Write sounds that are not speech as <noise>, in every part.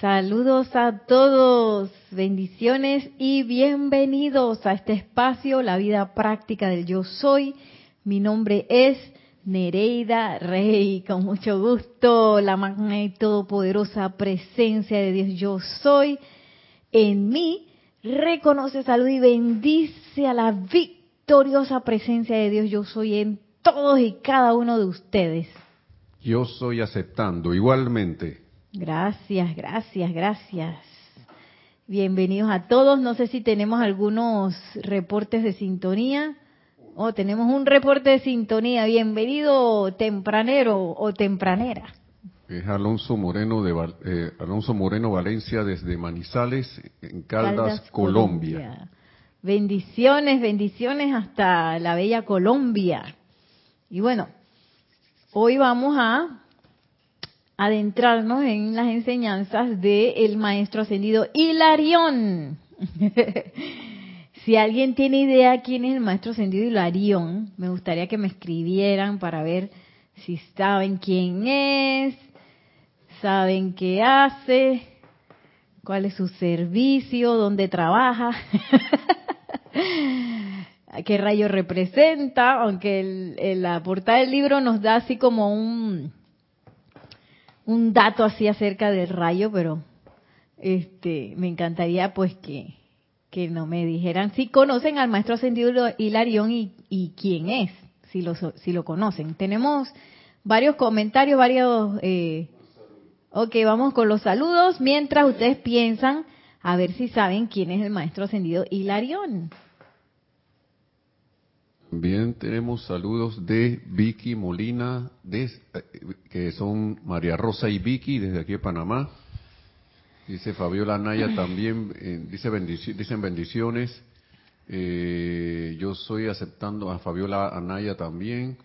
Saludos a todos, bendiciones y bienvenidos a este espacio, la vida práctica del yo soy. Mi nombre es Nereida Rey, con mucho gusto, la magna y todopoderosa presencia de Dios yo soy en mí. Reconoce, salud y bendice a la victoriosa presencia de Dios yo soy en todos y cada uno de ustedes. Yo soy aceptando igualmente Gracias, gracias, gracias. Bienvenidos a todos. No sé si tenemos algunos reportes de sintonía. Oh, tenemos un reporte de sintonía. Bienvenido tempranero o tempranera. Es Alonso Moreno de eh, Alonso Moreno Valencia desde Manizales, en Caldas, Colombia. Bendiciones, bendiciones hasta la bella Colombia. Y bueno, hoy vamos a adentrarnos en las enseñanzas del maestro ascendido Hilarión. <laughs> si alguien tiene idea quién es el maestro ascendido Hilarión, me gustaría que me escribieran para ver si saben quién es, saben qué hace, cuál es su servicio, dónde trabaja, <laughs> qué rayo representa, aunque la portada del libro nos da así como un un dato así acerca del rayo, pero este me encantaría pues que, que no me dijeran si conocen al maestro ascendido Hilarión y, y quién es, si lo, si lo conocen. Tenemos varios comentarios, varios... Eh, ok, vamos con los saludos mientras ustedes piensan a ver si saben quién es el maestro ascendido Hilarión. Bien, tenemos saludos de Vicky Molina, eh, que son María Rosa y Vicky desde aquí de Panamá. Dice Fabiola Naya <clears throat> también, eh, dice dicen bendiciones. Eh, yo soy aceptando a Fabiola Anaya también.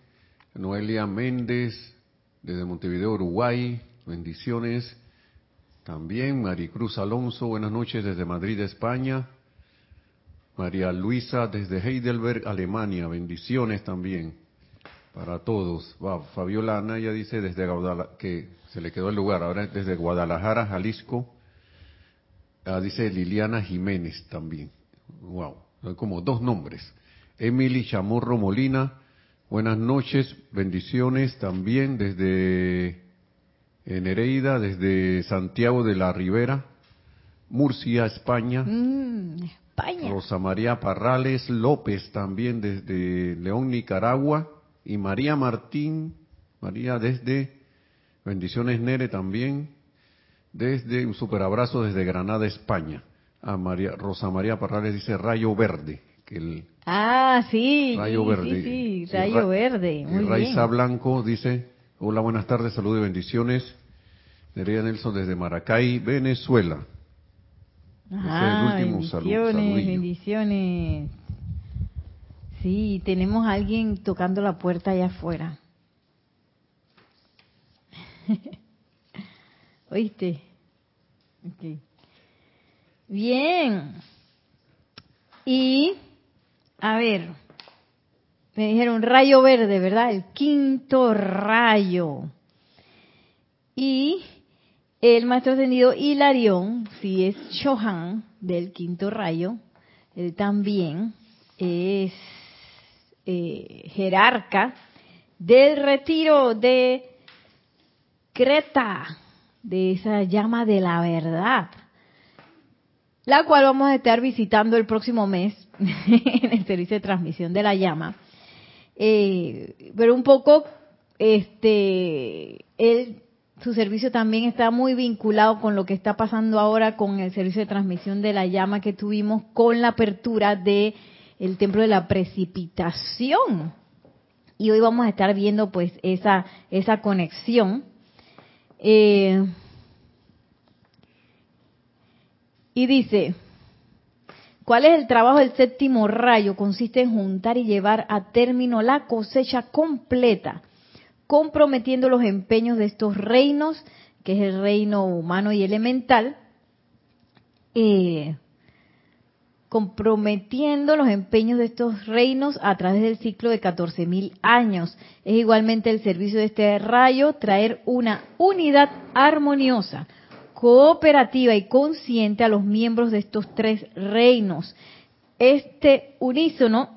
Noelia Méndez, desde Montevideo, Uruguay, bendiciones. También Maricruz Alonso, buenas noches desde Madrid, España. María Luisa desde Heidelberg, Alemania. Bendiciones también para todos. Fabiola Anaya dice desde Guadalajara, que se le quedó el lugar, ahora desde Guadalajara, Jalisco. Ah, dice Liliana Jiménez también. Wow, hay como dos nombres. Emily Chamorro Molina, buenas noches, bendiciones también desde Nereida, desde Santiago de la Ribera, Murcia, España. Mm, Rosa María Parrales López también desde León, Nicaragua. Y María Martín, María desde, bendiciones Nere también, desde un super abrazo desde Granada, España. A María, Rosa María Parrales dice rayo verde. Que el, ah, sí. Rayo verde. Sí, rayo verde. Muy Raiza Blanco dice, hola, buenas tardes, saludos y bendiciones. Nerea Nelson desde Maracay, Venezuela. Ah, bendiciones, bendiciones. Sí, tenemos a alguien tocando la puerta allá afuera. <laughs> ¿Oíste? Bien. Y, a ver, me dijeron rayo verde, ¿verdad? El quinto rayo. Y el maestro ascendido Hilarión, si es Shohan del quinto rayo, él también es eh, jerarca del retiro de Creta, de esa llama de la verdad, la cual vamos a estar visitando el próximo mes <laughs> en el servicio de transmisión de la llama. Eh, pero un poco, este, él su servicio también está muy vinculado con lo que está pasando ahora con el servicio de transmisión de la llama que tuvimos con la apertura de el templo de la precipitación. Y hoy vamos a estar viendo pues esa, esa conexión. Eh, y dice, ¿cuál es el trabajo del séptimo rayo? Consiste en juntar y llevar a término la cosecha completa comprometiendo los empeños de estos reinos, que es el reino humano y elemental, eh, comprometiendo los empeños de estos reinos a través del ciclo de 14.000 años. Es igualmente el servicio de este rayo traer una unidad armoniosa, cooperativa y consciente a los miembros de estos tres reinos. Este unísono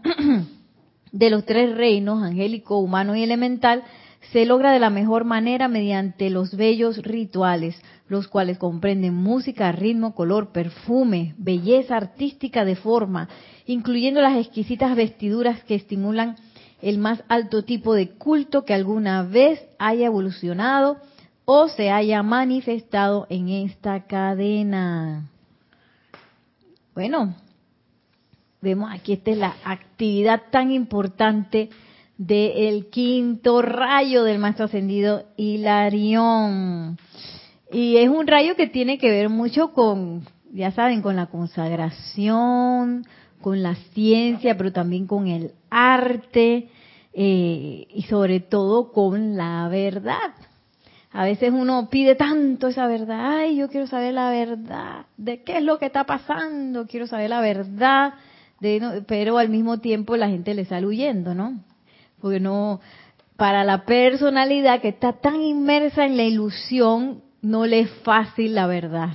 <clears throat> de los tres reinos, angélico, humano y elemental, se logra de la mejor manera mediante los bellos rituales, los cuales comprenden música, ritmo, color, perfume, belleza artística de forma, incluyendo las exquisitas vestiduras que estimulan el más alto tipo de culto que alguna vez haya evolucionado o se haya manifestado en esta cadena. Bueno, vemos aquí esta es la actividad tan importante del quinto rayo del maestro ascendido Hilarión. Y es un rayo que tiene que ver mucho con, ya saben, con la consagración, con la ciencia, pero también con el arte eh, y sobre todo con la verdad. A veces uno pide tanto esa verdad, ay, yo quiero saber la verdad, de qué es lo que está pasando, quiero saber la verdad, de, pero al mismo tiempo la gente le sale huyendo, ¿no? Porque no, para la personalidad que está tan inmersa en la ilusión, no le es fácil la verdad.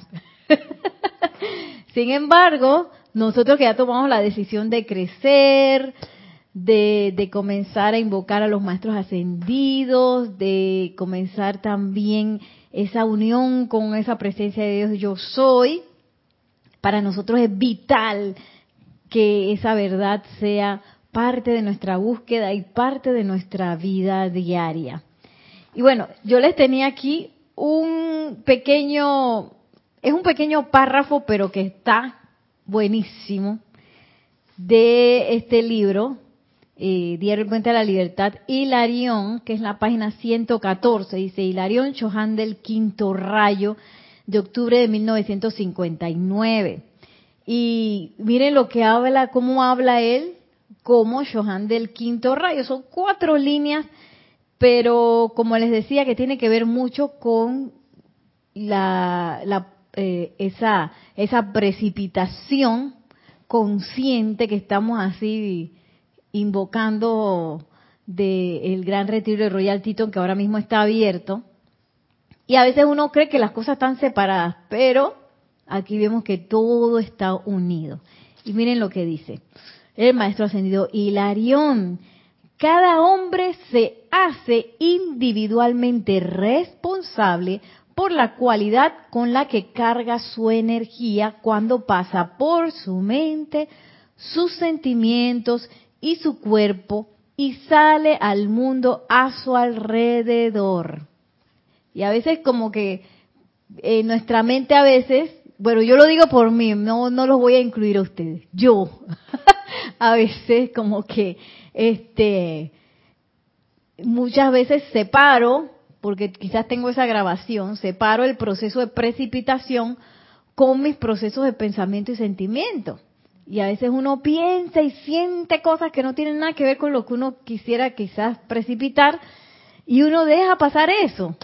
<laughs> Sin embargo, nosotros que ya tomamos la decisión de crecer, de, de, comenzar a invocar a los maestros ascendidos, de comenzar también esa unión con esa presencia de Dios yo soy, para nosotros es vital que esa verdad sea parte de nuestra búsqueda y parte de nuestra vida diaria. Y bueno, yo les tenía aquí un pequeño, es un pequeño párrafo, pero que está buenísimo, de este libro, eh, Diario Puente a la Libertad, Hilarión, que es la página 114, dice Hilarión Chohan del Quinto Rayo, de octubre de 1959. Y miren lo que habla, cómo habla él como Johan del quinto rayo. Son cuatro líneas, pero como les decía, que tiene que ver mucho con la, eh, esa, esa precipitación consciente que estamos así invocando del gran retiro de Royal Teton que ahora mismo está abierto. Y a veces uno cree que las cosas están separadas, pero aquí vemos que todo está unido. Y miren lo que dice el maestro ascendido Hilarión. Cada hombre se hace individualmente responsable por la cualidad con la que carga su energía cuando pasa por su mente, sus sentimientos y su cuerpo y sale al mundo a su alrededor. Y a veces como que en nuestra mente a veces, bueno, yo lo digo por mí, no, no los voy a incluir a ustedes, yo <laughs> a veces como que este muchas veces separo, porque quizás tengo esa grabación, separo el proceso de precipitación con mis procesos de pensamiento y sentimiento. Y a veces uno piensa y siente cosas que no tienen nada que ver con lo que uno quisiera quizás precipitar y uno deja pasar eso.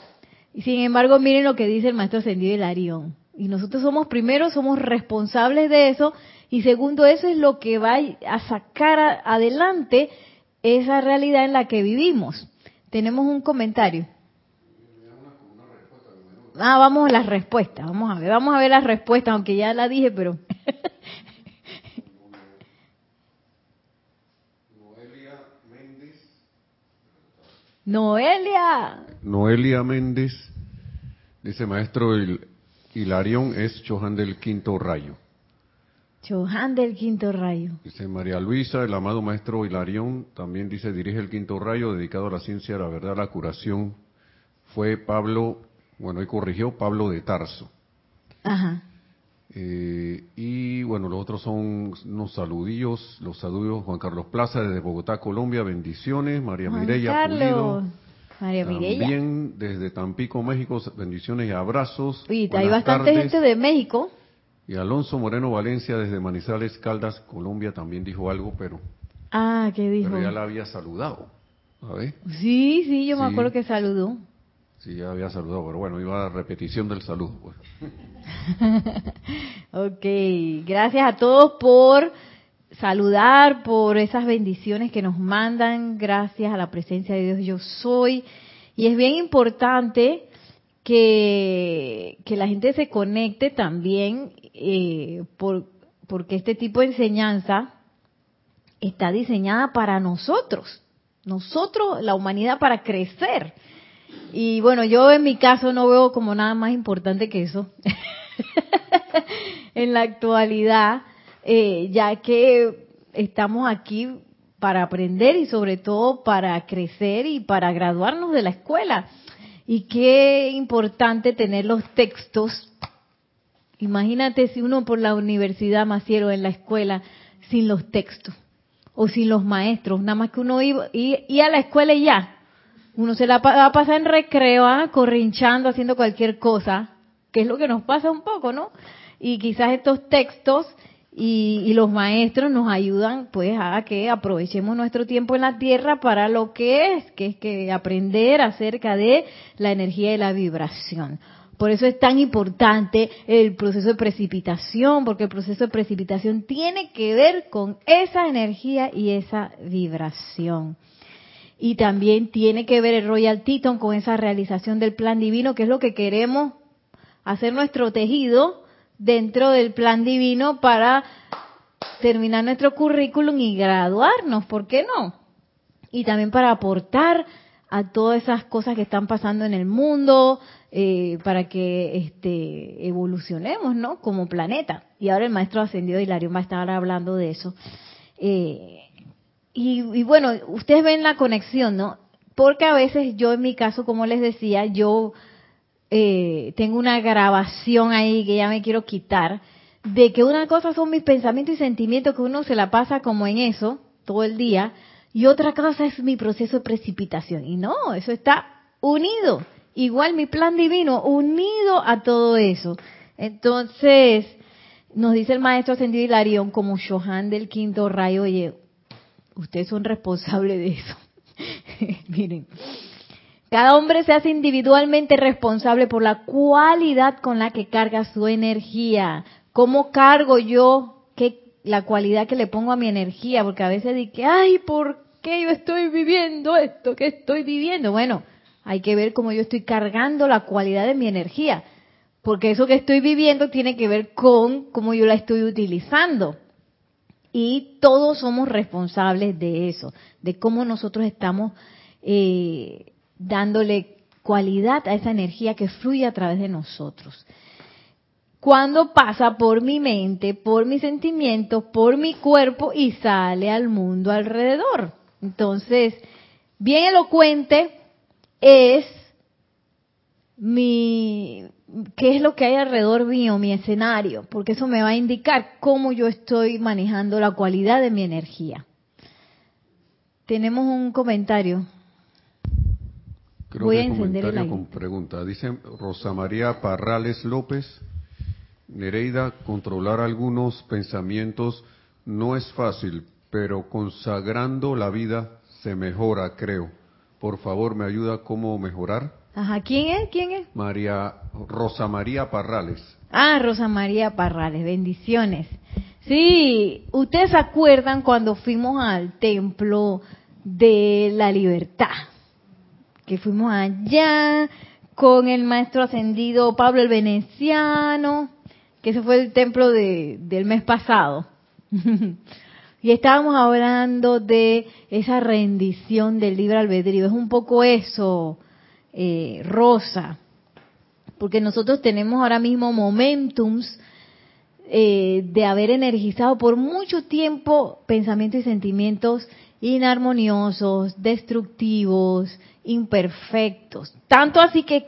Y sin embargo, miren lo que dice el maestro Ascendido Hilarión. Y nosotros somos primero, somos responsables de eso y segundo, eso es lo que va a sacar adelante esa realidad en la que vivimos. Tenemos un comentario. Ah, vamos a las respuestas. Vamos a ver, vamos a ver las respuestas, aunque ya la dije, pero. <laughs> Noelia. Noelia Méndez dice maestro el Hilarión es Chohan del quinto rayo. Johan del quinto rayo. Dice María Luisa, el amado maestro Hilarión, también dice, dirige el quinto rayo dedicado a la ciencia, la verdad, la curación. Fue Pablo, bueno, ahí corrigió, Pablo de Tarso. Ajá. Eh, y bueno, los otros son unos saludillos, los saludos Juan Carlos Plaza desde Bogotá, Colombia, bendiciones, María Juan Mireya Carlos. Pulido. María Mireya. También desde Tampico, México, bendiciones y abrazos. Oye, hay bastante tardes. gente de México. Y Alonso Moreno Valencia desde Manizales, Caldas, Colombia, también dijo algo, pero, Ah, ¿qué dijo? pero ya la había saludado. A ver, Sí, sí, yo me Sí. acuerdo que saludó. sí, ya había saludado, pero bueno, iba a repetición del saludo. Pues. <laughs> Ok, gracias a todos por saludar, por esas bendiciones que nos mandan, gracias a la presencia de Dios yo soy. Y es bien importante que, que la gente se conecte también eh, por, porque este tipo de enseñanza está diseñada para nosotros, nosotros, la humanidad, para crecer. Y bueno, yo en mi caso no veo como nada más importante que eso <laughs> en la actualidad, eh, ya que estamos aquí para aprender y sobre todo para crecer y para graduarnos de la escuela. Y qué importante tener los textos. Imagínate si uno por la universidad, Maciero, en la escuela, sin los textos o sin los maestros, nada más que uno iba y, a la escuela y ya. Uno se la va a pasar en recreo, ¿ah? corrinchando, haciendo cualquier cosa, que es lo que nos pasa un poco, ¿no? Y quizás estos textos y, los maestros nos ayudan pues a que aprovechemos nuestro tiempo en la tierra para lo que es, que es que aprender acerca de la energía y la vibración. Por eso es tan importante el proceso de precipitación, porque el proceso de precipitación tiene que ver con esa energía y esa vibración. Y también tiene que ver el Royal Teton con esa realización del plan divino, que es lo que queremos hacer nuestro tejido dentro del plan divino para terminar nuestro currículum y graduarnos, ¿por qué no? Y también para aportar a todas esas cosas que están pasando en el mundo, eh, para que este, evolucionemos, ¿no? Como planeta. Y ahora el maestro ascendido Hilario va a estar hablando de eso. Eh, y, y, bueno, ustedes ven la conexión, ¿no? Porque a veces yo en mi caso, como les decía, yo eh, tengo una grabación ahí que ya me quiero quitar, de que una cosa son mis pensamientos y sentimientos, que uno se la pasa como en eso todo el día, y otra cosa es mi proceso de precipitación. Y no, eso está unido. Igual mi plan divino, unido a todo eso. Entonces, nos dice el maestro ascendido Hilarión, como Shohan del quinto rayo, oye, ustedes son responsables de eso. <laughs> Miren, cada hombre se hace individualmente responsable por la cualidad con la que carga su energía. ¿Cómo cargo yo qué, la cualidad que le pongo a mi energía? Porque a veces digo, ay, ¿por qué yo estoy viviendo esto que estoy viviendo? Bueno, hay que ver cómo yo estoy cargando la cualidad de mi energía. Porque eso que estoy viviendo tiene que ver con cómo yo la estoy utilizando. Y todos somos responsables de eso, de cómo nosotros estamos eh, dándole cualidad a esa energía que fluye a través de nosotros. Cuando pasa por mi mente, por mis sentimientos, por mi cuerpo y sale al mundo alrededor. Entonces, bien elocuente es mi qué es lo que hay alrededor mío, mi escenario, porque eso me va a indicar cómo yo estoy manejando la cualidad de mi energía. Tenemos un comentario. Voy a encender el con pregunta. Dice Rosa María Parrales López, Nereida, controlar algunos pensamientos no es fácil, pero consagrando la vida se mejora, creo. Por favor, ¿me ayuda cómo mejorar? Ajá, ¿quién es? ¿Quién es? María Rosa María Parrales. Ah, Rosa María Parrales, bendiciones. Sí, ustedes se acuerdan cuando fuimos al templo de la libertad que fuimos allá con el maestro ascendido Pablo el Veneciano, que ese fue el templo de, del mes pasado. <laughs> y estábamos hablando de esa rendición del libre albedrío. Es un poco eso, eh, Rosa, porque nosotros tenemos ahora mismo momentums eh, de haber energizado por mucho tiempo pensamientos y sentimientos inarmoniosos, destructivos, imperfectos. Tanto así que,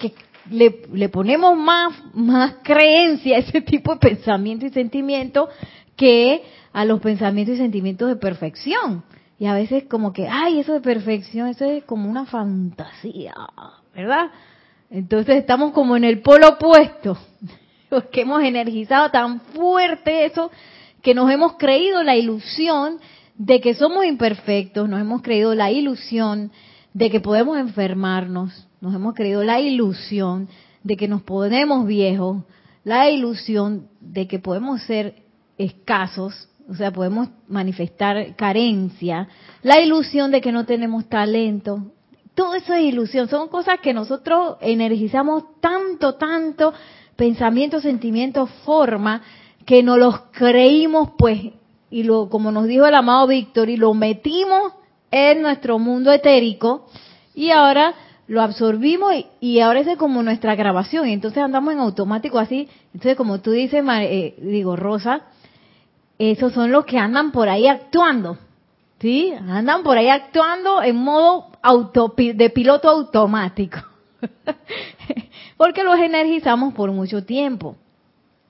le, ponemos más, más creencia a ese <laughs> tipo de pensamiento y sentimiento que a los pensamientos y sentimientos de perfección. Y a veces como que, ay, eso de perfección, eso es como una fantasía, ¿verdad? Entonces estamos como en el polo opuesto, <laughs> porque hemos energizado tan fuerte eso que nos hemos creído la ilusión de que somos imperfectos, nos hemos creído la ilusión de que podemos enfermarnos, nos hemos creído la ilusión de que nos ponemos viejos, la ilusión de que podemos ser escasos, o sea, podemos manifestar carencia, la ilusión de que no tenemos talento. todo eso es ilusión, son cosas que nosotros energizamos tanto, tanto, pensamientos, sentimientos, forma, que nos los creímos, pues, y lo, como nos dijo el amado Víctor, y lo metimos en nuestro mundo etérico, y ahora lo absorbimos y, ahora es como nuestra grabación, y entonces andamos en automático así. Entonces, como tú dices, eh, digo, Rosa, esos son los que andan por ahí actuando. ¿Sí? Andan por ahí actuando en modo auto, de piloto automático. <laughs> Porque los energizamos por mucho tiempo.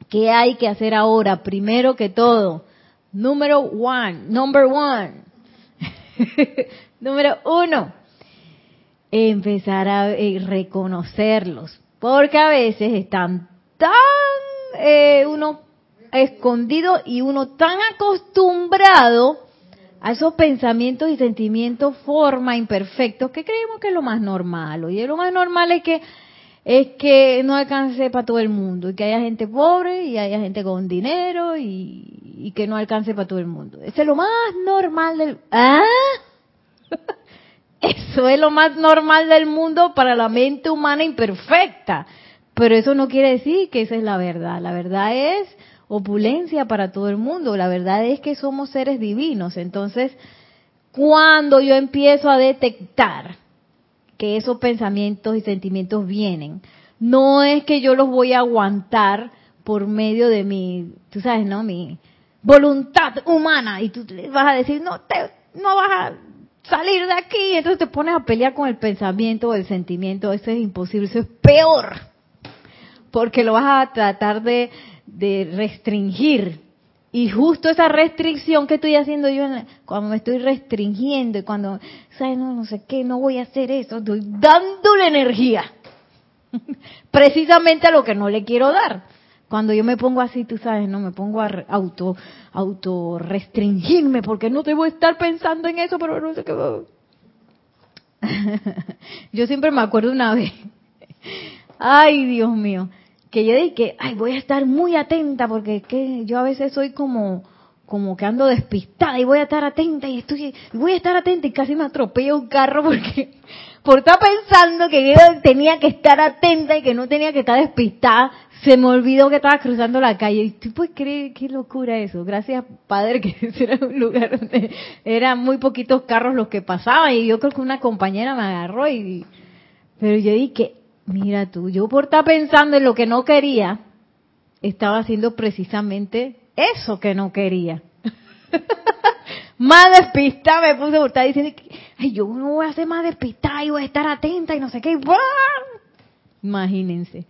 ¿Qué hay que hacer ahora? Primero que todo, número one, number one. <laughs> número uno, empezar a eh, reconocerlos. Porque a veces están tan eh, uno escondido y uno tan acostumbrado a esos pensamientos y sentimientos forma imperfectos que creemos que es lo más normal. Y lo más normal es que es que no alcance para todo el mundo y que haya gente pobre y haya gente con dinero y, que no alcance para todo el mundo. Eso es lo más normal del ¿Ah? <laughs> Eso es lo más normal del mundo para la mente humana imperfecta. Pero eso no quiere decir que esa es la verdad. La verdad es opulencia para todo el mundo. La verdad es que somos seres divinos. Entonces, cuando yo empiezo a detectar que esos pensamientos y sentimientos vienen, no es que yo los voy a aguantar por medio de mi, tú sabes, ¿no? Mi voluntad humana. Y tú vas a decir, no, te, no vas a salir de aquí. Entonces te pones a pelear con el pensamiento o el sentimiento. Eso es imposible, eso es peor. Porque lo vas a tratar de de restringir. Y justo esa restricción que estoy haciendo yo cuando me estoy restringiendo y cuando, ¿sabes? No, no sé qué, no voy a hacer eso, estoy dándole energía. <laughs> Precisamente a lo que no le quiero dar. Cuando yo me pongo así, tú sabes, no me pongo a auto, auto restringirme porque no debo estar pensando en eso, pero no sé qué. <laughs> yo siempre me acuerdo una vez. <laughs> Ay, Dios mío que yo dije, ay, voy a estar muy atenta porque que yo a veces soy como como que ando despistada y voy a estar atenta y estoy voy a estar atenta y casi me atropello un carro porque <laughs> por estar pensando que yo tenía que estar atenta y que no tenía que estar despistada, se me olvidó que estaba cruzando la calle. Y tú puedes creer qué locura eso. Gracias, Padre, que <laughs> ese era un lugar donde eran muy poquitos carros los que pasaban y yo creo que una compañera me agarró y pero yo dije, Mira tú, yo por estar pensando en lo que no quería, estaba haciendo precisamente eso que no quería. <laughs> más despistada me puse por estar diciendo, ay, yo no voy a ser más despistada y voy a estar atenta y no sé qué. Imagínense.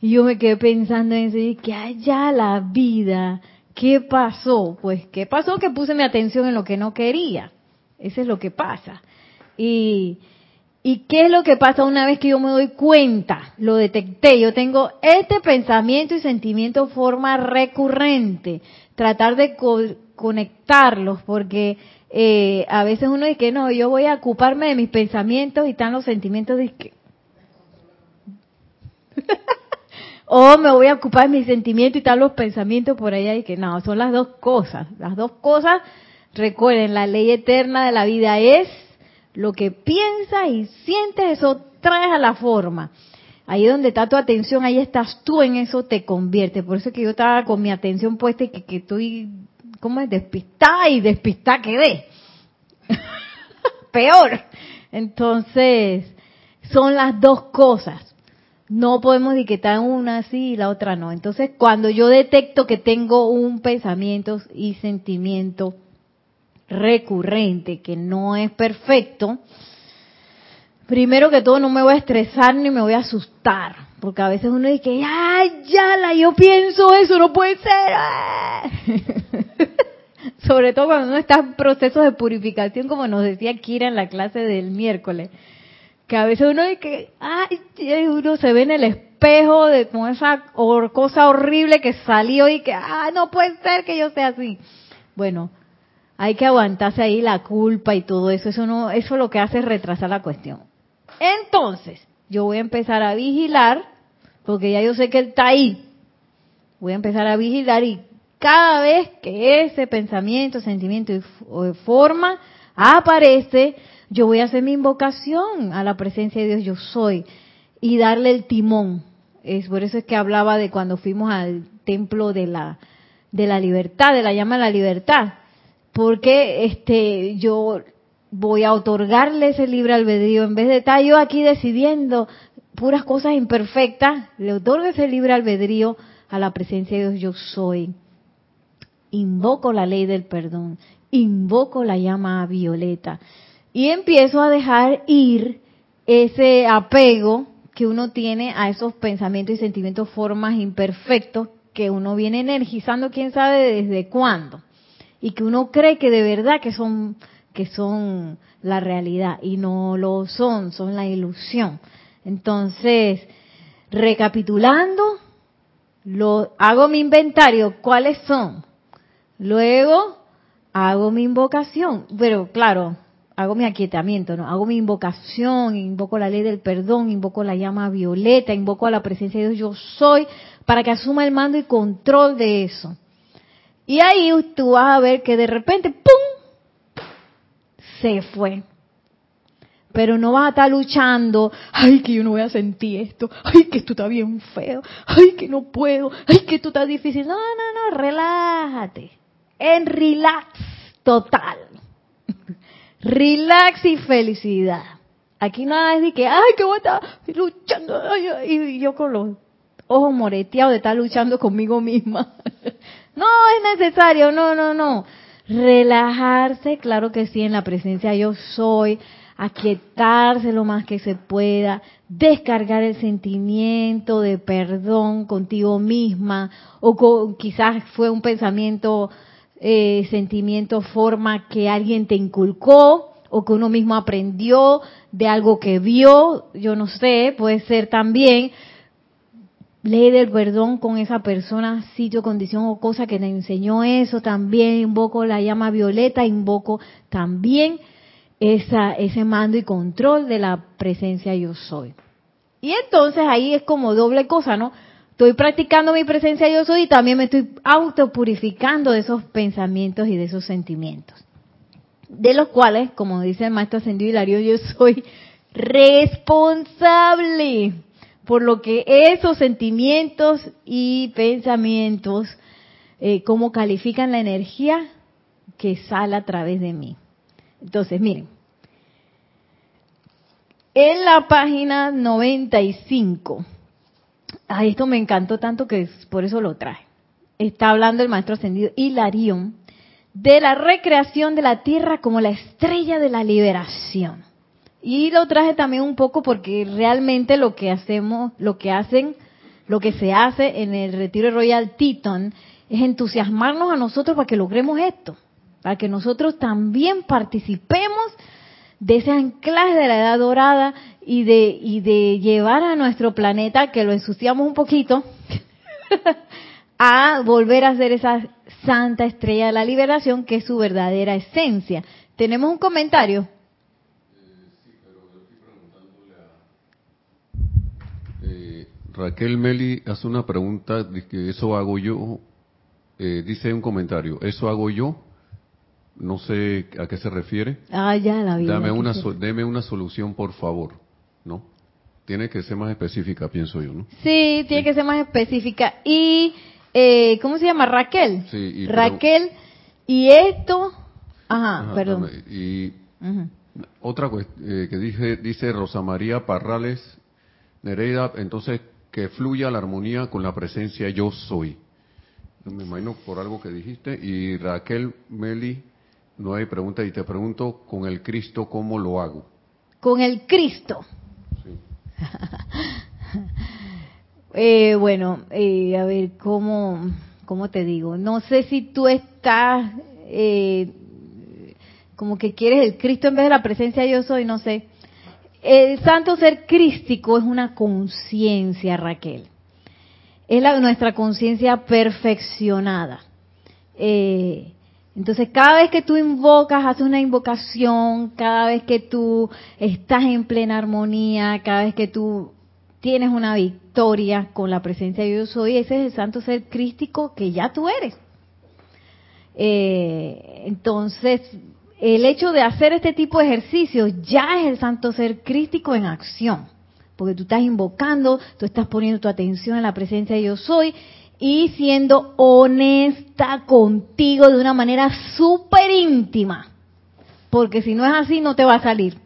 Y yo me quedé pensando en eso que allá la vida, ¿qué pasó? Pues, ¿qué pasó? Que puse mi atención en lo que no quería. Eso es lo que pasa. Y, ¿Y qué es lo que pasa una vez que yo me doy cuenta? Lo detecté. Yo tengo este pensamiento y sentimiento forma recurrente. Tratar de conectarlos porque eh, a veces uno dice que no, yo voy a ocuparme de mis pensamientos y están los sentimientos de que... <laughs> o me voy a ocupar de mis sentimientos y están los pensamientos por allá y que no, son las dos cosas. Las dos cosas, recuerden, la ley eterna de la vida es lo que piensas y sientes, eso traes a la forma. Ahí donde está tu atención, ahí estás tú en eso, te convierte. Por eso que yo estaba con mi atención puesta y que, estoy, ¿cómo es? Despistada y despistada quedé. <laughs> Peor. Entonces, son las dos cosas. No podemos etiquetar una así y la otra no. Entonces, cuando yo detecto que tengo un pensamiento y sentimiento recurrente, que no es perfecto, primero que todo no me voy a estresar ni me voy a asustar, porque a veces uno dice, ay, ya la, yo pienso eso, no puede ser. <laughs> Sobre todo cuando uno está en proceso de purificación, como nos decía Kira en la clase del miércoles, que a veces uno dice que, ay, uno se ve en el espejo de con esa cosa horrible que salió y que, ah, no puede ser que yo sea así. Bueno, hay que aguantarse ahí la culpa y todo eso. Eso no, eso lo que hace es retrasar la cuestión. Entonces, yo voy a empezar a vigilar, porque ya yo sé que él está ahí. Voy a empezar a vigilar y cada vez que ese pensamiento, sentimiento o forma aparece, yo voy a hacer mi invocación a la presencia de Dios yo soy y darle el timón. Es por eso es que hablaba de cuando fuimos al templo de la de la libertad, de la llama de la libertad, porque este yo voy a otorgarle ese libre albedrío. En vez de estar yo aquí decidiendo puras cosas imperfectas, le otorgo ese libre albedrío a la presencia de Dios. Yo soy. Invoco la ley del perdón, invoco la llama violeta. Y empiezo a dejar ir ese apego que uno tiene a esos pensamientos y sentimientos, formas imperfectos que uno viene energizando, quién sabe desde cuándo, y que uno cree que de verdad que son que son la realidad y no lo son, son la ilusión. Entonces, recapitulando, lo hago mi inventario, ¿cuáles son? Luego hago mi invocación, pero claro, hago mi aquietamiento, ¿no? Hago mi invocación, invoco la ley del perdón, invoco la llama violeta, invoco a la presencia de Dios, yo soy, para que asuma el mando y control de eso. Y ahí tú vas a ver que de repente, ¡pum! Se fue. Pero no vas a estar luchando, ay, que yo no voy a sentir esto, ay, que esto está bien feo, ay, que no puedo, ay, que esto está difícil. No, no, no, relájate. En relax total relax y felicidad. Aquí nada es de que, ay, que voy a estar luchando, y yo con los ojos moreteados de estar luchando conmigo misma. No es necesario, no, no, no. Relajarse, claro que sí, en la presencia yo soy, aquietarse lo más que se pueda, descargar el sentimiento de perdón contigo misma, o con, quizás fue un pensamiento eh, sentimiento, forma que alguien te inculcó o que uno mismo aprendió de algo que vio, yo no sé, puede ser también ley del perdón con esa persona, sitio, condición o cosa que te enseñó eso, también invoco la llama violeta, invoco también esa, ese mando y control de la presencia yo soy. Y entonces ahí es como doble cosa, ¿no? Estoy practicando mi presencia yo soy y también me estoy autopurificando de esos pensamientos y de esos sentimientos. De los cuales, como dice el maestro ascendido Hilario, yo soy <laughs> responsable por lo que esos sentimientos y pensamientos, eh, cómo califican la energía que sale a través de mí. Entonces, miren, en la página 95 Ay, esto me encantó tanto que por eso lo traje. Está hablando el maestro ascendido Hilarión de la recreación de la tierra como la estrella de la liberación. Y lo traje también un poco porque realmente lo que hacemos, lo que hacen, lo que se hace en el retiro Royal Teton es entusiasmarnos a nosotros para que logremos esto, para que nosotros también participemos de ese anclaje de la edad dorada y de, y de llevar a nuestro planeta, que lo ensuciamos un poquito, <laughs> a volver a ser esa santa estrella de la liberación que es su verdadera esencia. ¿Tenemos un comentario? Eh, Raquel Meli hace una pregunta, que eso hago yo, eh, dice un comentario, ¿eso hago yo? No sé a qué se refiere. Ah, ya la vi. Dame una, deme una solución, por favor. ¿No? Tiene que ser más específica, pienso yo, ¿no? Sí, tiene que ser más específica. Y, eh, ¿cómo se llama? Raquel. Sí, Raquel. Y esto. Ajá, perdón. y otra cuestión eh, que dice, dice Rosa María Parrales Nereida, entonces que fluya la armonía con la presencia yo soy. Me imagino por algo que dijiste. Y Raquel Meli no hay pregunta y te pregunto con el Cristo cómo lo hago. Con el Cristo. Sí. <laughs> eh, bueno, eh, a ver cómo cómo te digo. No sé si tú estás eh, como que quieres el Cristo en vez de la presencia yo soy, no sé. El santo ser crístico es una conciencia, Raquel. Es la, nuestra conciencia perfeccionada. Eh, entonces, cada vez que tú invocas, haces una invocación, cada vez que tú estás en plena armonía, cada vez que tú tienes una victoria con la presencia de Dios soy, ese es el santo ser crístico que ya tú eres. Eh, entonces, el hecho de hacer este tipo de ejercicios ya es el santo ser crístico en acción, porque tú estás invocando, tú estás poniendo tu atención en la presencia de yo soy y siendo honesta contigo de una manera súper íntima, porque si no es así no te va a salir.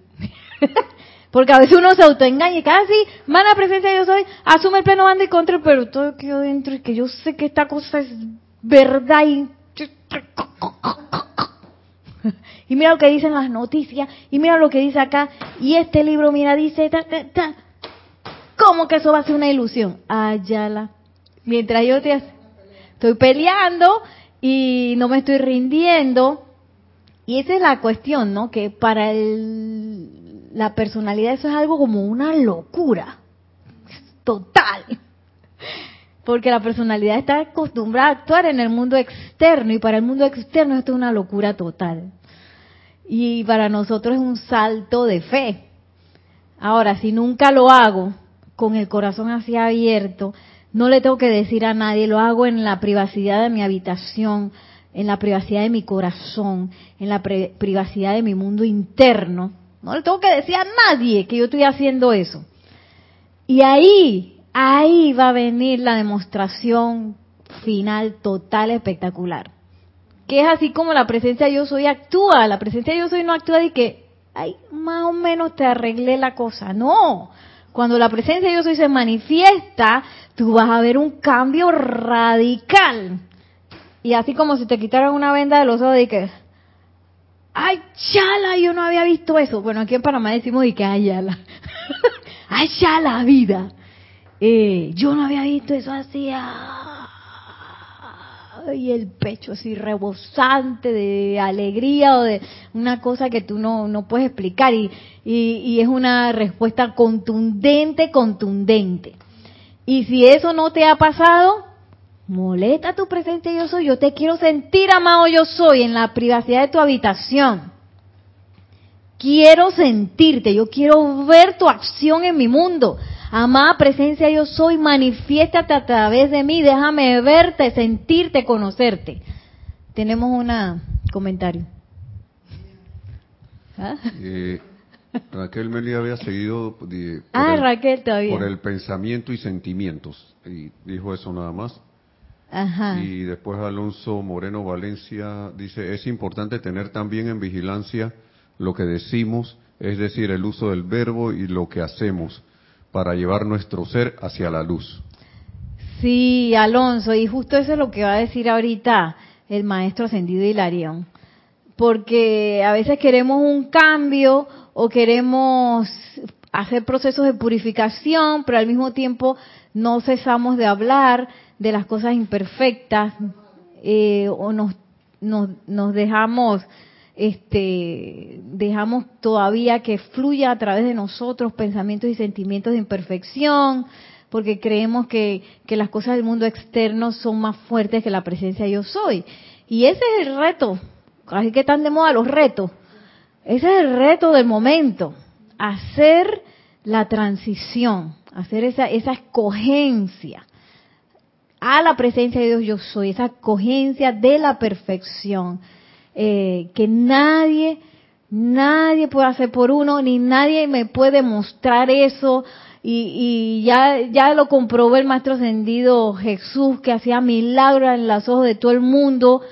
<laughs> porque a veces uno se autoengaña y casi, van a presencia yo soy, asume el pleno bando y contra, pero todo quedó dentro y que yo sé que esta cosa es verdad y <laughs> y mira lo que dicen las noticias, y mira lo que dice acá, y este libro, mira, dice, ta. ¿cómo que eso va a ser una ilusión? Ayala. Mientras yo te estoy peleando y no me estoy rindiendo, y esa es la cuestión, ¿no? Que para el, la personalidad eso es algo como una locura, total. Porque la personalidad está acostumbrada a actuar en el mundo externo y para el mundo externo esto es una locura total. Y para nosotros es un salto de fe. Ahora, si nunca lo hago con el corazón así abierto, no le tengo que decir a nadie, lo hago en la privacidad de mi habitación, en la privacidad de mi corazón, en la privacidad de mi mundo interno. No le tengo que decir a nadie que yo estoy haciendo eso. Y ahí, ahí va a venir la demostración final total espectacular que es así como la presencia de yo soy actúa. La presencia de yo soy no actúa de que, ay, más o menos te arreglé la cosa. No. Cuando la presencia de yo soy se manifiesta, tú vas a ver un cambio radical. Y así como si te quitaran una venda de los ojos de que, ay, chala, yo no había visto eso. Bueno, aquí en Panamá decimos de que, ay, chala. <laughs> ay, chala, vida. Eh, yo no había visto eso así. Y el pecho así rebosante de alegría o de una cosa que tú no, no puedes explicar y, y, es una respuesta contundente, contundente. Y si eso no te ha pasado, molesta tu presente yo soy, yo te quiero sentir amado yo soy en la privacidad de tu habitación. Quiero sentirte, yo quiero ver tu acción en mi mundo. Amada presencia yo soy, manifiéstate a través de mí, déjame verte, sentirte, conocerte. Tenemos un comentario. ¿Ah? Eh, Raquel Meli había seguido por, ah, el, Raquel, todavía. por el pensamiento y sentimientos. Y dijo eso nada más. Ajá. Y después Alonso Moreno Valencia dice, es importante tener también en vigilancia lo que decimos, es decir, el uso del verbo y lo que hacemos para llevar nuestro ser hacia la luz. Sí, Alonso, y justo eso es lo que va a decir ahorita el maestro ascendido Hilarión. Porque a veces queremos un cambio o queremos hacer procesos de purificación, pero al mismo tiempo no cesamos de hablar de las cosas imperfectas eh, o nos, nos, nos dejamos este, dejamos todavía que fluya a través de nosotros pensamientos y sentimientos de imperfección, porque creemos que, que las cosas del mundo externo son más fuertes que la presencia yo soy. Y ese es el reto, así que están de moda los retos. Ese es el reto del momento, hacer la transición, hacer esa, esa escogencia a la presencia de Dios yo soy, esa escogencia de la perfección eh, que nadie, nadie puede hacer por uno, ni nadie me puede mostrar eso. Y, y ya, ya lo comprobó el Maestro Ascendido Jesús, que hacía milagros en los ojos de todo el mundo.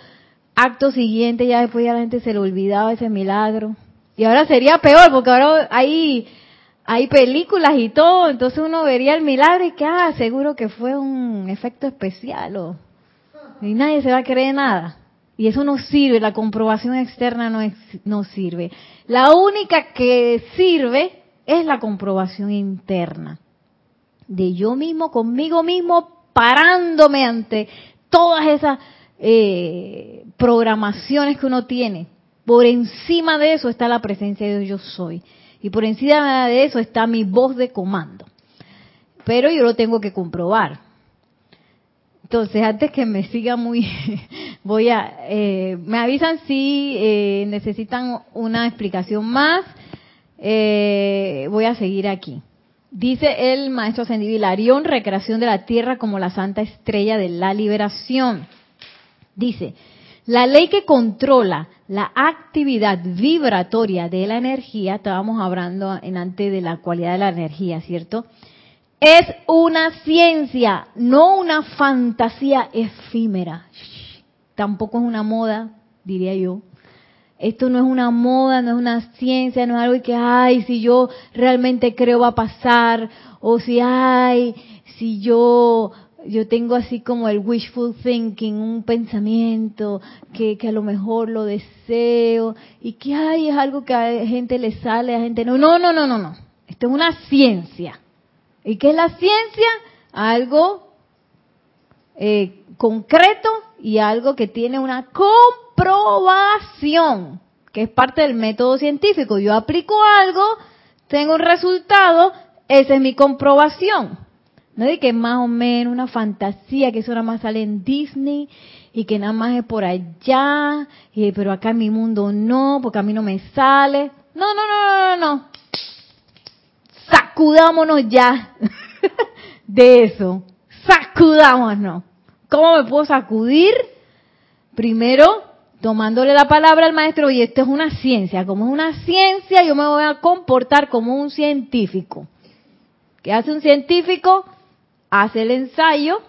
Acto siguiente, ya después ya la gente se le olvidaba ese milagro. Y ahora sería peor, porque ahora hay, hay películas y todo, entonces uno vería el milagro y que, ah, seguro que fue un efecto especial o... Y nadie se va a creer nada. Y eso no sirve, la comprobación externa no, no sirve. La única que sirve es la comprobación interna. De yo mismo, conmigo mismo, parándome ante todas esas eh, programaciones que uno tiene. Por encima de eso está la presencia de Dios yo soy. Y por encima de eso está mi voz de comando. Pero yo lo tengo que comprobar. Entonces, antes que me siga muy, <laughs> voy a, eh, me avisan si eh, necesitan una explicación más. Eh, voy a seguir aquí. Dice el maestro ascendido recreación de la tierra como la santa estrella de la liberación. Dice, la ley que controla la actividad vibratoria de la energía, estábamos hablando en antes de la cualidad de la energía, ¿cierto? Es una ciencia, no una fantasía efímera. Tampoco es una moda, diría yo. Esto no es una moda, no es una ciencia, no es algo que, ay, si yo realmente creo va a pasar, o si, ay, si yo, yo tengo así como el wishful thinking, un pensamiento que, que a lo mejor lo deseo, y que, ay, es algo que a gente le sale, a gente no. No, no, no, no, no. Esto es una ciencia. ¿Y qué es la ciencia? Algo eh, concreto y algo que tiene una comprobación, que es parte del método científico. Yo aplico algo, tengo un resultado, esa es mi comprobación. No es que más o menos una fantasía, que eso nada más sale en Disney y que nada más es por allá, y, pero acá en mi mundo no, porque a mí no me sale. No, no, no, no, no. Sacudámonos ya <laughs> de eso. Sacudámonos. ¿Cómo me puedo sacudir? Primero, tomándole la palabra al maestro, y esto es una ciencia. Como es una ciencia, yo me voy a comportar como un científico. ¿Qué hace un científico? Hace el ensayo,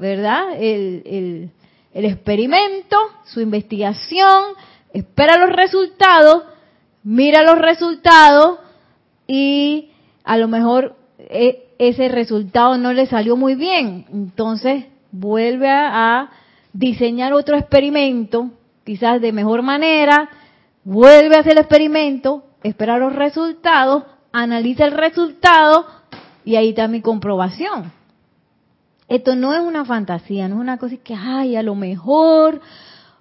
¿verdad? El, el, el experimento, su investigación, espera los resultados, mira los resultados y a lo mejor eh, ese resultado no le salió muy bien. Entonces vuelve a, diseñar otro experimento, quizás de mejor manera, vuelve a hacer el experimento, espera los resultados, analiza el resultado y ahí está mi comprobación. Esto no es una fantasía, no es una cosa que, ay, a lo mejor,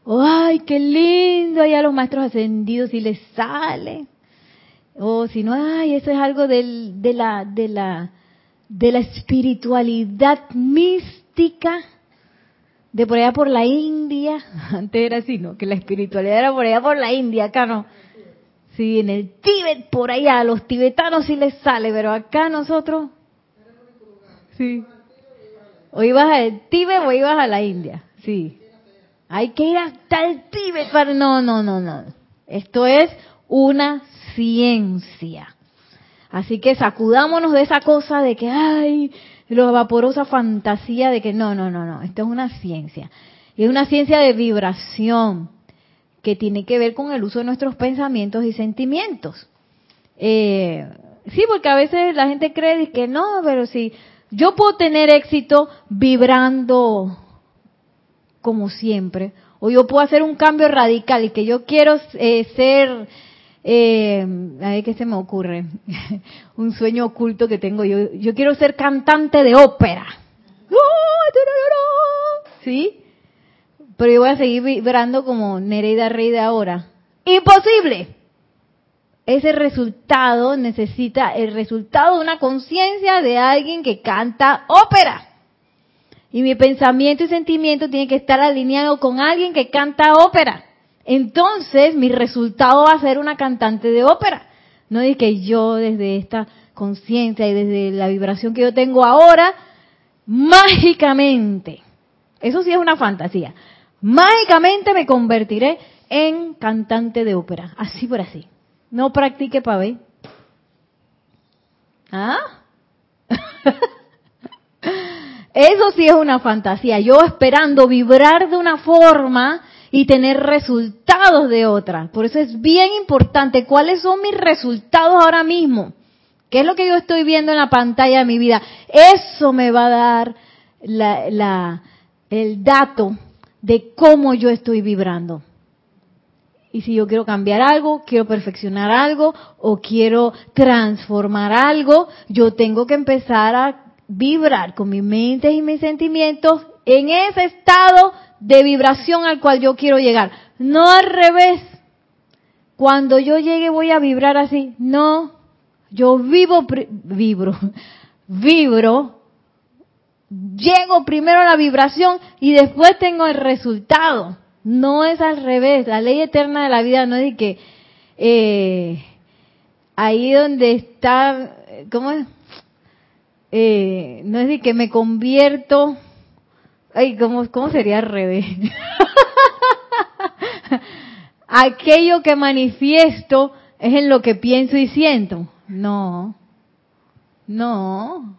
ay, qué lindo, ahí a los maestros ascendidos si les sale. O si no, ay, eso es algo de la, de la, de la espiritualidad mística de por allá por la India. <laughs> Antes era así, ¿no? Que la espiritualidad era por allá por la India, acá no. Sí, en el Tíbet, por allá, a los tibetanos sí les sale, pero acá nosotros. Sí. O ibas al Tíbet o ibas a la India. Sí. Hay que ir hasta el Tíbet para... No, no, no, no. Esto es una ciencia. Así que sacudámonos de esa cosa de que, ay, la vaporosa fantasía de que no, no, no, no. Esto es una ciencia. Y es una ciencia de vibración que tiene que ver con el uso de nuestros pensamientos y sentimientos. Eh, sí, porque a veces la gente cree que no, pero si yo puedo tener éxito vibrando como siempre, o yo puedo hacer un cambio radical y que yo quiero eh, ser, eh, a ver qué se me ocurre, <laughs> un sueño oculto que tengo yo, yo quiero ser cantante de ópera, ¿sí? Pero yo voy a seguir vibrando como Nereida Rey de ahora. Imposible. Ese resultado necesita el resultado de una conciencia de alguien que canta ópera. Y mi pensamiento y sentimiento tiene que estar alineado con alguien que canta ópera. Entonces mi resultado va a ser una cantante de ópera. No es que yo desde esta conciencia y desde la vibración que yo tengo ahora, mágicamente, eso sí es una fantasía, mágicamente me convertiré en cantante de ópera, así por así. No practique para ver. ¿Ah? <laughs> Eso sí es una fantasía. Yo esperando vibrar de una forma y tener resultados de otra. Por eso es bien importante cuáles son mis resultados ahora mismo. ¿Qué es lo que yo estoy viendo en la pantalla de mi vida? Eso me va a dar la, la, el dato de cómo yo estoy vibrando. Y si yo quiero cambiar algo, quiero perfeccionar algo o quiero transformar algo, yo tengo que empezar a vibrar con mi mente y mis sentimientos en ese estado de vibración al cual yo quiero llegar. No al revés. Cuando yo llegue voy a vibrar así. No. Yo vivo, vibro, <laughs> vibro, llego primero a la vibración y después tengo el resultado. No es al revés. La ley eterna de la vida no es de que eh, ahí donde está, ¿cómo es? Eh, no es de que me convierto. Ay, ¿cómo, cómo sería al revés? <laughs> aquello que manifiesto es en lo que pienso y siento. No, no.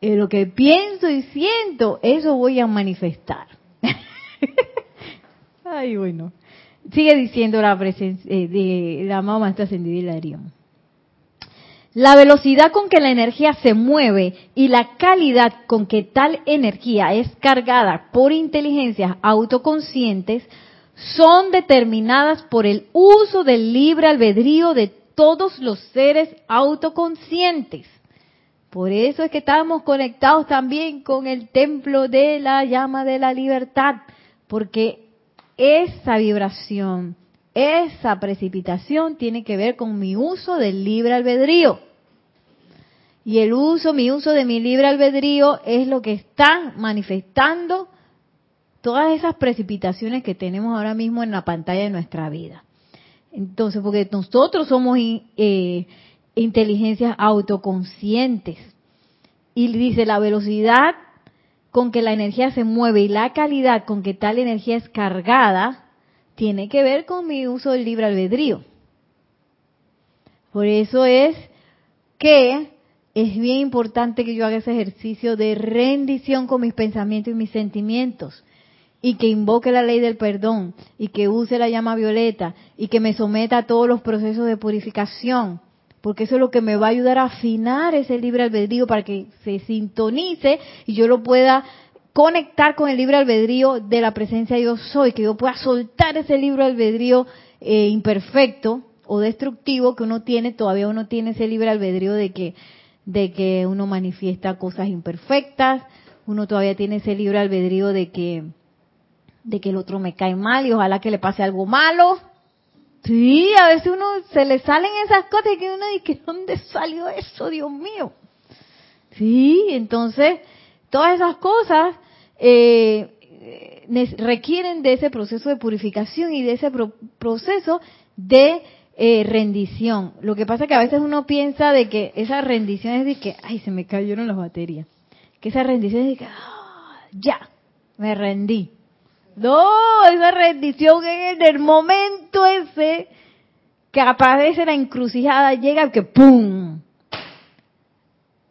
En lo que pienso y siento, eso voy a manifestar. <laughs> Ay, bueno. Sigue diciendo la presencia eh, de la mamá maestra ascendida Hilarión. La velocidad con que la energía se mueve y la calidad con que tal energía es cargada por inteligencias autoconscientes son determinadas por el uso del libre albedrío de todos los seres autoconscientes. Por eso es que estamos conectados también con el templo de la llama de la libertad, porque esa vibración, esa precipitación tiene que ver con mi uso del libre albedrío. Y el uso, mi uso de mi libre albedrío es lo que está manifestando todas esas precipitaciones que tenemos ahora mismo en la pantalla de nuestra vida. Entonces, porque nosotros somos eh, inteligencias autoconscientes. Y dice, la velocidad con que la energía se mueve y la calidad con que tal energía es cargada, tiene que ver con mi uso del libre albedrío. Por eso es que es bien importante que yo haga ese ejercicio de rendición con mis pensamientos y mis sentimientos y que invoque la ley del perdón y que use la llama violeta y que me someta a todos los procesos de purificación, porque eso es lo que me va a ayudar a afinar ese libre albedrío para que se sintonice y yo lo pueda conectar con el libre albedrío de la presencia yo soy, que yo pueda soltar ese libre albedrío eh, imperfecto o destructivo que uno tiene, todavía uno tiene ese libre albedrío de que de que uno manifiesta cosas imperfectas, uno todavía tiene ese libre albedrío de que de que el otro me cae mal y ojalá que le pase algo malo. Sí, a veces uno se le salen esas cosas y que uno dice, ¿dónde salió eso, Dios mío? Sí, entonces todas esas cosas eh, requieren de ese proceso de purificación y de ese proceso de eh, rendición. Lo que pasa es que a veces uno piensa de que esa rendición es de que, ay, se me cayeron las baterías. Que esa rendición es de que, ah, ya, me rendí. No, esa rendición es en el momento ese que aparece la encrucijada, llega que ¡pum!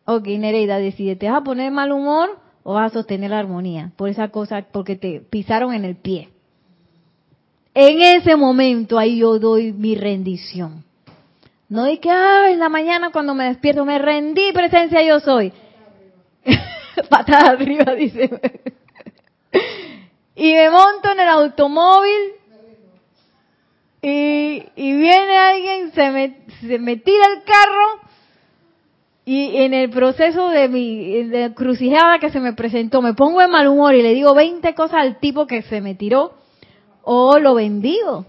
Ok, Nereida, decide, ¿te vas a poner mal humor o vas a sostener la armonía? Por esa cosa, porque te pisaron en el pie. En ese momento ahí yo doy mi rendición. No di que, ah, en la mañana cuando me despierto me rendí, presencia yo soy. <laughs> Patada arriba, dice <laughs> y me monto en el automóvil y, viene alguien, se me, se me tira el carro y en el proceso de mi de crucijada que se me presentó, me pongo de mal humor y le digo 20 cosas al tipo que se me tiró o lo bendigo.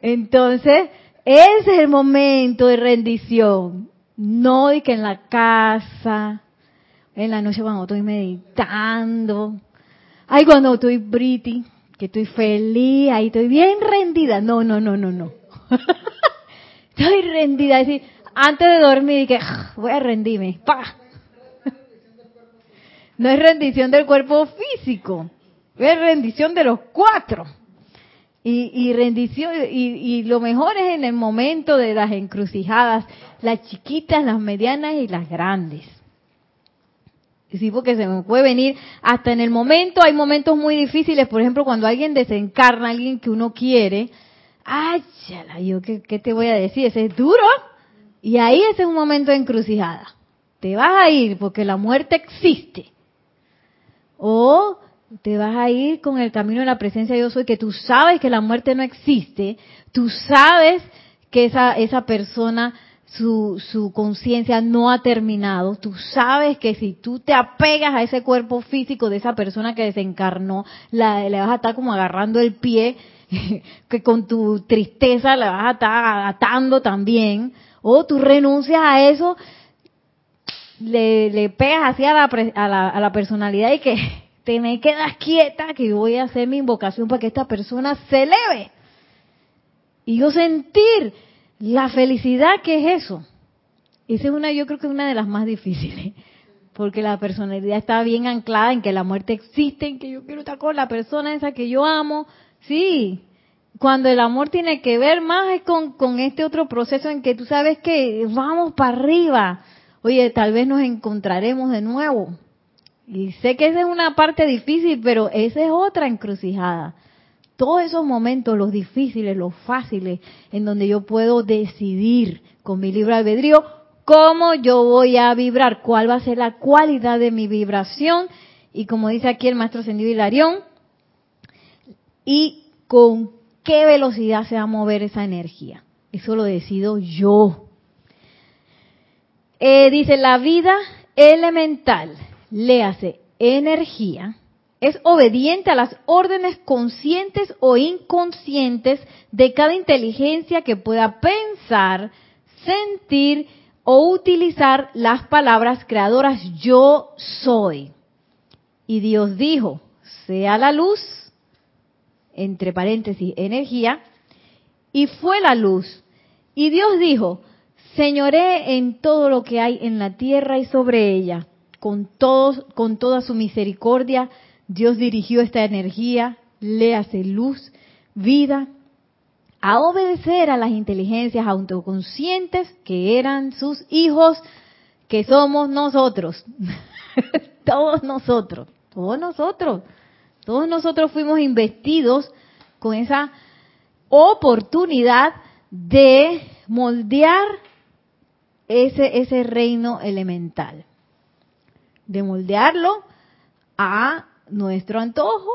Entonces, ese es el momento de rendición. No de que en la casa, en la noche cuando estoy meditando, Ay, cuando estoy pretty, que estoy feliz, ahí estoy bien rendida. No, no, no, no, no. <laughs> estoy rendida. Es decir, antes de dormir dije, ah, voy a rendirme. ¡Pah! No es rendición del cuerpo físico, es rendición de los cuatro. Y, y rendición, y, y lo mejor es en el momento de las encrucijadas, las chiquitas, las medianas y las grandes. Sí, porque se me puede venir hasta en el momento, hay momentos muy difíciles, por ejemplo, cuando alguien desencarna, alguien que uno quiere, ay, yo ¿qué, ¿qué, te voy a decir, ese es duro, y ahí ese es un momento de encrucijada. Te vas a ir porque la muerte existe. O te vas a ir con el camino de la presencia de Dios soy, que tú sabes que la muerte no existe, tú sabes que esa, esa persona su, su conciencia no ha terminado, tú sabes que si tú te apegas a ese cuerpo físico de esa persona que desencarnó, la, le vas a estar como agarrando el pie, <laughs> que con tu tristeza le vas a estar atando también, o tú renuncias a eso, le, le pegas así a la, a, la, a la personalidad y que <laughs> te me quedas quieta, que voy a hacer mi invocación para que esta persona se eleve. Y yo sentir la felicidad, ¿qué es eso? Esa es una, yo creo que es una de las más difíciles, <laughs> porque la personalidad está bien anclada en que la muerte existe, en que yo quiero estar con la persona esa que yo amo, sí, cuando el amor tiene que ver más es con, este otro proceso en que tú sabes que vamos para arriba. Oye, tal vez nos encontraremos de nuevo. Y sé que esa es una parte difícil, pero esa es otra encrucijada. Todos esos momentos, los difíciles, los fáciles, en donde yo puedo decidir con mi libre albedrío cómo yo voy a vibrar, cuál va a ser la cualidad de mi vibración y como dice aquí el maestro Sendido Hilarión, y con qué velocidad se va a mover esa energía. Eso lo decido yo. Eh, dice, la vida elemental, léase energía, es obediente a las órdenes conscientes o inconscientes de cada inteligencia que pueda pensar, sentir o utilizar las palabras creadoras yo soy. Y Dios dijo, sea la luz, entre paréntesis, energía, y fue la luz. Y Dios dijo, señoré en todo lo que hay en la tierra y sobre ella. Con, todos, con toda su misericordia, Dios dirigió esta energía, le hace luz, vida, a obedecer a las inteligencias autoconscientes que eran sus hijos, que somos nosotros. <laughs> todos nosotros, todos nosotros. Todos nosotros fuimos investidos con esa oportunidad de moldear ese, ese reino elemental, de moldearlo a nuestro antojo,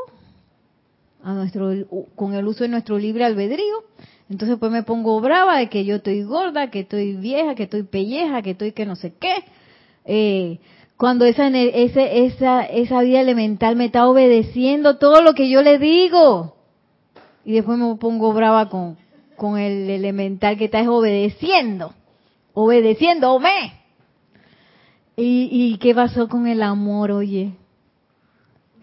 a nuestro, con el uso de nuestro libre albedrío. Entonces pues me pongo brava de que yo estoy gorda, que estoy vieja, que estoy pelleja, que estoy que no sé qué. Eh, cuando esa, ese, esa, esa vida elemental me está obedeciendo todo lo que yo le digo. Y después me pongo brava con, con el elemental que está obedeciendo. Obedeciendo, me. ¿Y, ¿Y qué pasó con el amor, oye?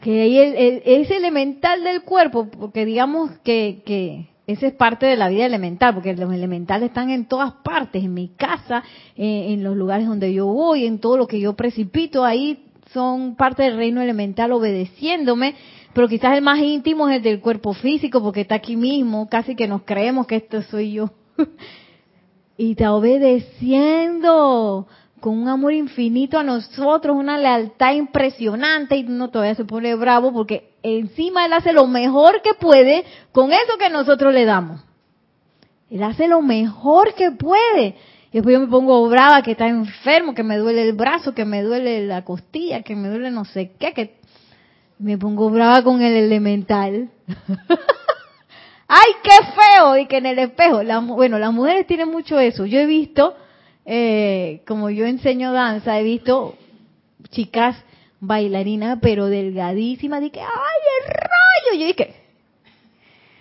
Que ahí el, ese elemental del cuerpo, porque digamos que, que esa es parte de la vida elemental, porque los elementales están en todas partes, en mi casa, en los lugares donde yo voy, en todo lo que yo precipito, ahí son parte del reino elemental obedeciéndome, pero quizás el más íntimo es el del cuerpo físico, porque está aquí mismo, casi que nos creemos que esto soy yo. <laughs> y está obedeciendo con un amor infinito a nosotros, una lealtad impresionante y uno todavía se pone bravo porque encima él hace lo mejor que puede con eso que nosotros le damos. Él hace lo mejor que puede. Y después yo me pongo brava que está enfermo, que me duele el brazo, que me duele la costilla, que me duele no sé qué, que me pongo brava con el elemental. <laughs> ¡Ay, qué feo! Y que en el espejo, bueno, las mujeres tienen mucho eso. Yo he visto eh, como yo enseño danza, he visto chicas bailarinas, pero delgadísimas, dije, ¡ay, el rollo! Yo dije,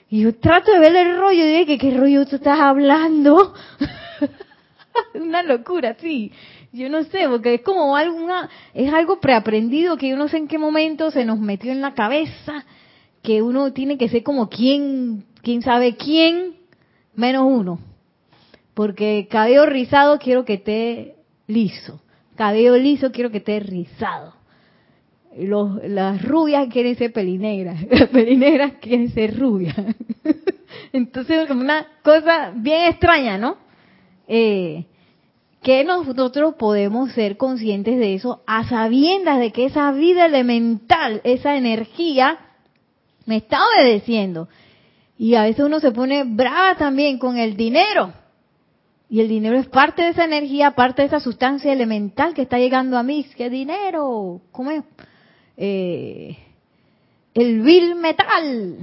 y yo trato de ver el rollo, y dije, ¿qué rollo tú estás hablando? <laughs> Una locura, sí. Yo no sé, porque es como alguna, es algo preaprendido que yo no sé en qué momento se nos metió en la cabeza, que uno tiene que ser como quien, quién sabe quién, menos uno. Porque cabello rizado quiero que esté liso. Cabello liso quiero que esté rizado. Los, las rubias quieren ser pelinegras. <laughs> Las pelinegras quieren ser rubias. <laughs> Entonces, como una cosa bien extraña, ¿no? Eh, que nosotros podemos ser conscientes de eso a sabiendas de que esa vida elemental, esa energía, me está obedeciendo. Y a veces uno se pone brava también con el dinero. Y el dinero es parte de esa energía, parte de esa sustancia elemental que está llegando a mí. ¿Qué dinero? ¿Cómo es? Eh, el vil metal.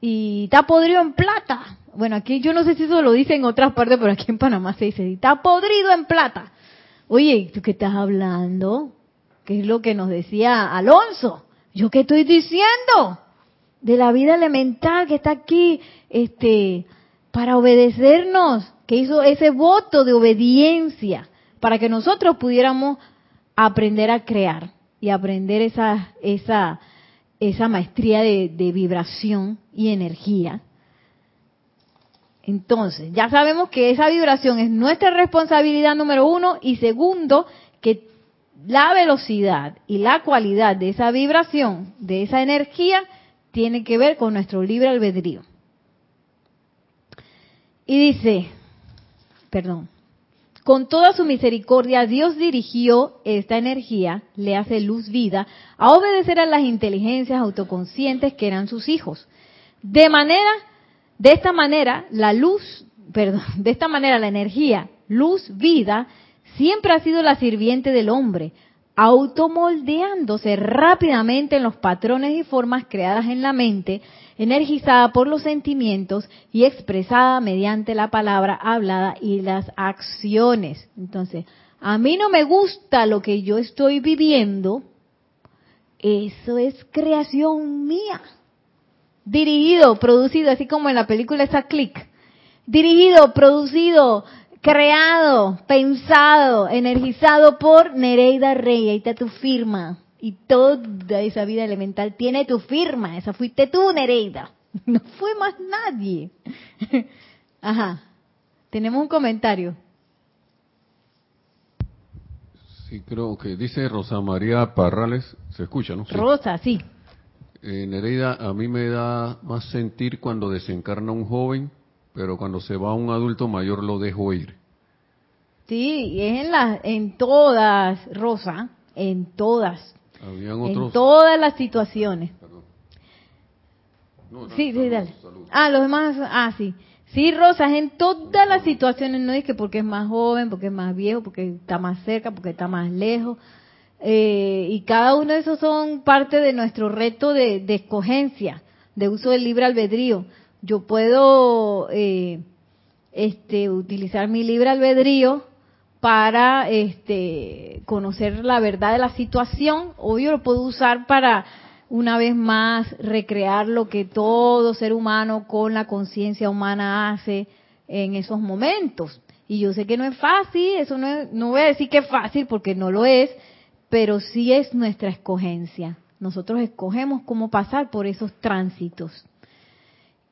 Y está podrido en plata. Bueno, aquí yo no sé si eso lo dice en otras partes, pero aquí en Panamá se dice, está podrido en plata. Oye, ¿tú qué estás hablando? ¿Qué es lo que nos decía Alonso? ¿Yo qué estoy diciendo? De la vida elemental que está aquí, este, para obedecernos que hizo ese voto de obediencia para que nosotros pudiéramos aprender a crear y aprender esa, esa, esa maestría de, de vibración y energía. Entonces, ya sabemos que esa vibración es nuestra responsabilidad número uno y segundo, que la velocidad y la cualidad de esa vibración, de esa energía, tiene que ver con nuestro libre albedrío. Y dice, perdón, con toda su misericordia Dios dirigió esta energía, le hace luz vida, a obedecer a las inteligencias autoconscientes que eran sus hijos. De manera, de esta manera, la luz, <laughs> perdón, de esta manera la energía, luz, vida, siempre ha sido la sirviente del hombre, automoldeándose rápidamente en los patrones y formas creadas en la mente, energizada por los sentimientos y expresada mediante la palabra hablada y las acciones. Entonces, a mí no me gusta lo que yo estoy viviendo, eso es creación mía. Dirigido, producido, así como en la película esa Click. Dirigido, producido, creado, pensado, energizado por Nereida Rey. Ahí está tu firma. Y toda esa vida elemental tiene tu firma. Esa fuiste tú, Nereida. <laughs> No fue más nadie. <laughs> Ajá. Tenemos un comentario. Sí, creo que dice Rosa María Parrales. ¿Se escucha, no? Rosa, sí. Eh, Nereida, a mí me da más sentir cuando desencarna un joven pero cuando se va un adulto mayor lo dejo ir. Sí, es en, la, en todas, Rosa, en todas. En todas las situaciones. sí, sí, dale. Ah, los demás, ah, sí. Sí, Rosa, es en todas las situaciones, no es que porque es más joven, porque es más viejo, porque está más cerca, porque está más lejos. Eh, y cada uno de esos son parte de nuestro reto de, de escogencia, de uso del libre albedrío yo puedo eh, este, utilizar mi libre albedrío para este, conocer la verdad de la situación, o yo lo puedo usar para una vez más recrear lo que todo ser humano con la conciencia humana hace en esos momentos. Y yo sé que no es fácil, eso no, no voy a decir que es fácil porque no lo es, pero sí es nuestra escogencia. Nosotros escogemos cómo pasar por esos tránsitos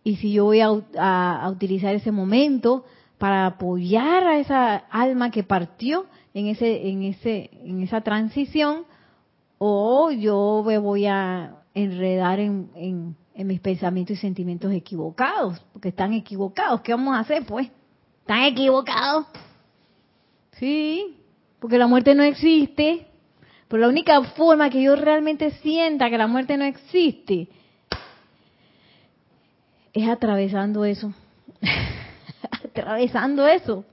y si yo voy a, utilizar ese momento para apoyar a esa alma que partió en ese en ese en esa transición o yo me voy a enredar en, en, mis pensamientos y sentimientos equivocados porque están equivocados. Qué vamos a hacer pues están equivocados. Sí porque la muerte no existe. Pero la única forma que yo realmente sienta que la muerte no existe es atravesando eso. <laughs> atravesando eso.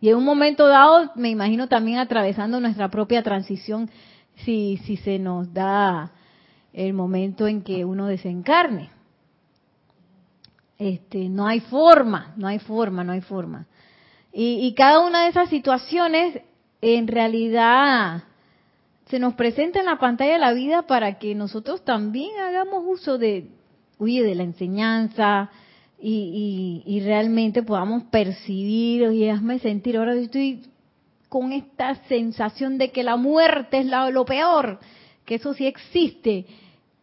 Y en un momento dado, me imagino también atravesando nuestra propia transición, si, si se nos da el momento en que uno desencarne. Este, no hay forma, no hay forma, no hay forma. Y, y cada una de esas situaciones, en realidad, se nos presenta en la pantalla de la vida para que nosotros también hagamos uso de, huye de la enseñanza y, y, realmente podamos percibir y hazme sentir, ahora estoy con esta sensación de que la muerte es lo peor, que eso sí existe.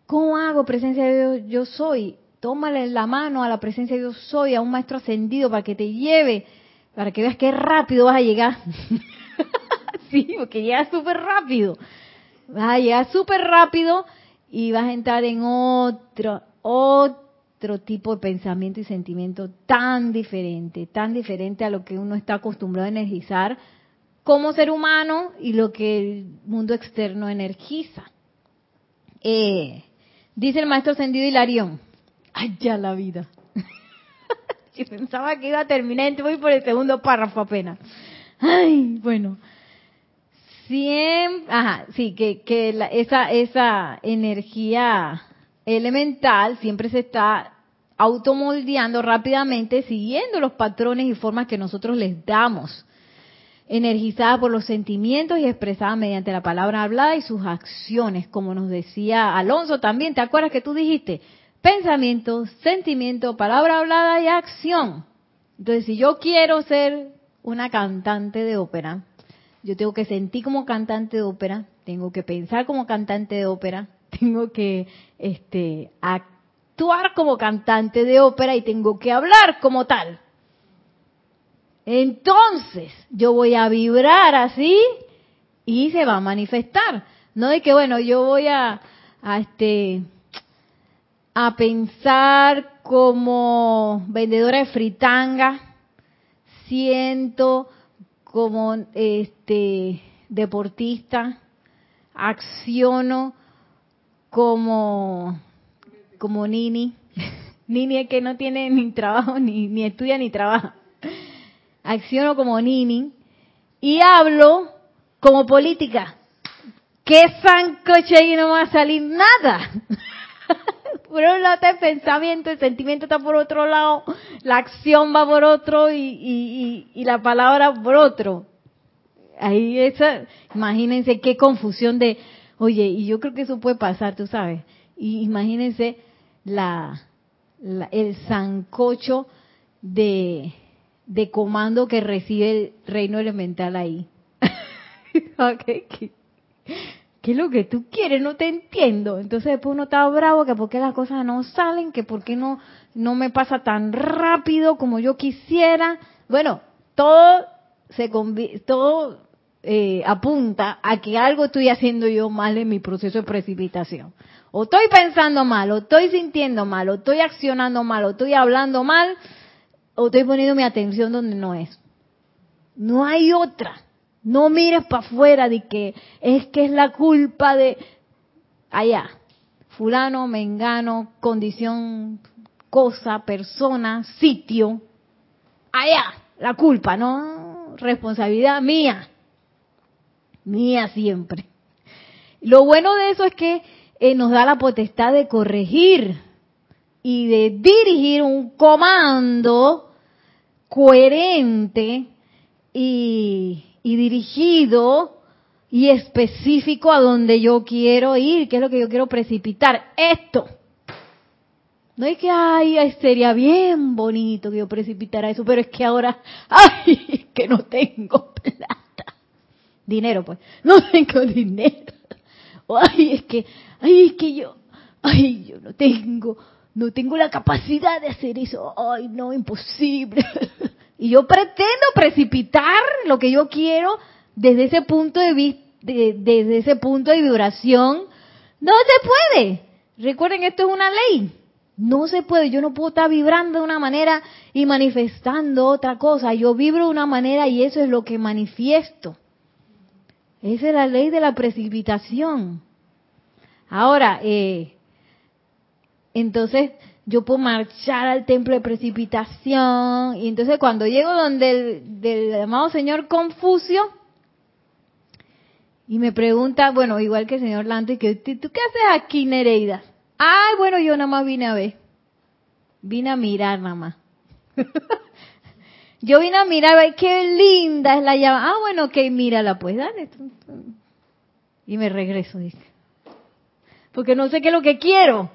¿Cómo hago presencia de Dios? Yo soy. Tómale la mano a la presencia de Dios soy, a un maestro ascendido para que te lleve, para que veas qué rápido vas a llegar. <laughs> sí, porque llega súper rápido. Vas a llegar súper rápido y vas a entrar en otro, otro tipo de pensamiento y sentimiento tan diferente, tan diferente a lo que uno está acostumbrado a energizar como ser humano y lo que el mundo externo energiza. Eh, dice el maestro ascendido Hilarión, ay ya la vida. <laughs> Yo pensaba que iba a terminar, voy por el segundo párrafo apenas. Ay, bueno. Siempre, ajá, sí, que, que esa, esa energía elemental siempre se está automoldeando rápidamente siguiendo los patrones y formas que nosotros les damos, energizada por los sentimientos y expresada mediante la palabra hablada y sus acciones, como nos decía Alonso también, ¿te acuerdas que tú dijiste? Pensamiento, sentimiento, palabra hablada y acción. Entonces, si yo quiero ser una cantante de ópera, yo tengo que sentir como cantante de ópera, tengo que pensar como cantante de ópera, tengo que este, actuar como cantante de ópera y tengo que hablar como tal. Entonces, yo voy a vibrar así y se va a manifestar. No de que, bueno, yo voy a, este, a pensar como vendedora de fritanga siento como este deportista, acciono como como Nini. <laughs> Nini es que no tiene ni trabajo, ni, ni estudia ni trabaja. Acciono como Nini y hablo como política. ¿Qué sancoche y no va a salir nada? <laughs> por un lado está el pensamiento, el sentimiento está por otro lado, la acción va por otro y, y, la palabra por otro. Ahí esa, imagínense qué confusión de, oye, y yo creo que eso puede pasar, tú sabes. Y imagínense la, el sancocho de, de comando que recibe el reino elemental ahí. <laughs> ¿qué es lo que tú quieres? No te entiendo. Entonces después uno está bravo que por qué las cosas no salen, que por qué no, no me pasa tan rápido como yo quisiera. Bueno, todo se todo eh, apunta a que algo estoy haciendo yo mal en mi proceso de precipitación. O estoy pensando mal, o estoy sintiendo mal, o estoy accionando mal, o estoy hablando mal, o estoy poniendo mi atención donde no es. No hay otra. No mires para afuera de que es que es la culpa de allá. Fulano, mengano, condición, cosa, persona, sitio. Allá, la culpa, ¿no? Responsabilidad mía. Mía siempre. Lo bueno de eso es que eh, nos da la potestad de corregir y de dirigir un comando coherente y, dirigido y específico a donde yo quiero ir, que es lo que yo quiero precipitar. Esto. No es que, ay, sería bien bonito que yo precipitara eso, pero es que ahora, <laughs> ay, que no tengo plata. Dinero, pues. <laughs> No tengo dinero. Ay, es que, ay, es que yo, ay, yo no tengo, no tengo la capacidad de hacer eso. Ay, no, imposible. <laughs> Y yo pretendo precipitar lo que yo quiero desde ese punto de vista, desde ese punto de vibración. No se puede. Recuerden, esto es una ley. No se puede. Yo no puedo estar vibrando de una manera y manifestando otra cosa. Yo vibro de una manera y eso es lo que manifiesto. Esa es la ley de la precipitación. Ahora, eh, entonces, yo puedo marchar al templo de precipitación. Y entonces cuando llego donde el del amado señor Confucio, y me pregunta, bueno, igual que el señor Lante, que ¿tú qué haces aquí, Nereida? Ay, bueno, yo nada más vine a ver. Vine a mirar nada más. <laughs> yo vine a mirar, ay, qué linda es la llama. Ah, bueno, ok, mírala pues, dale. Y me regreso, dice. Porque no sé qué es lo que quiero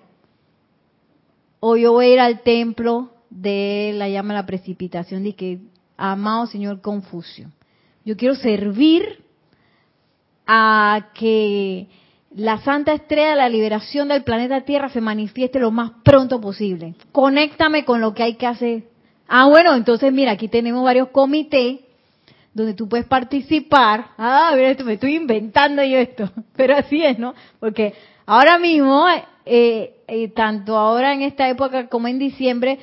o yo voy a ir al templo de la llama la precipitación de que amado Señor Confucio. Yo quiero servir a que la santa estrella de la liberación del planeta Tierra se manifieste lo más pronto posible. Conéctame con lo que hay que hacer. Ah, bueno, entonces mira, aquí tenemos varios comités donde tú puedes participar. Ah, mira, esto me estoy inventando yo esto, <laughs> pero así es, ¿no? Porque ahora mismo eh, eh, tanto ahora en esta época como en diciembre,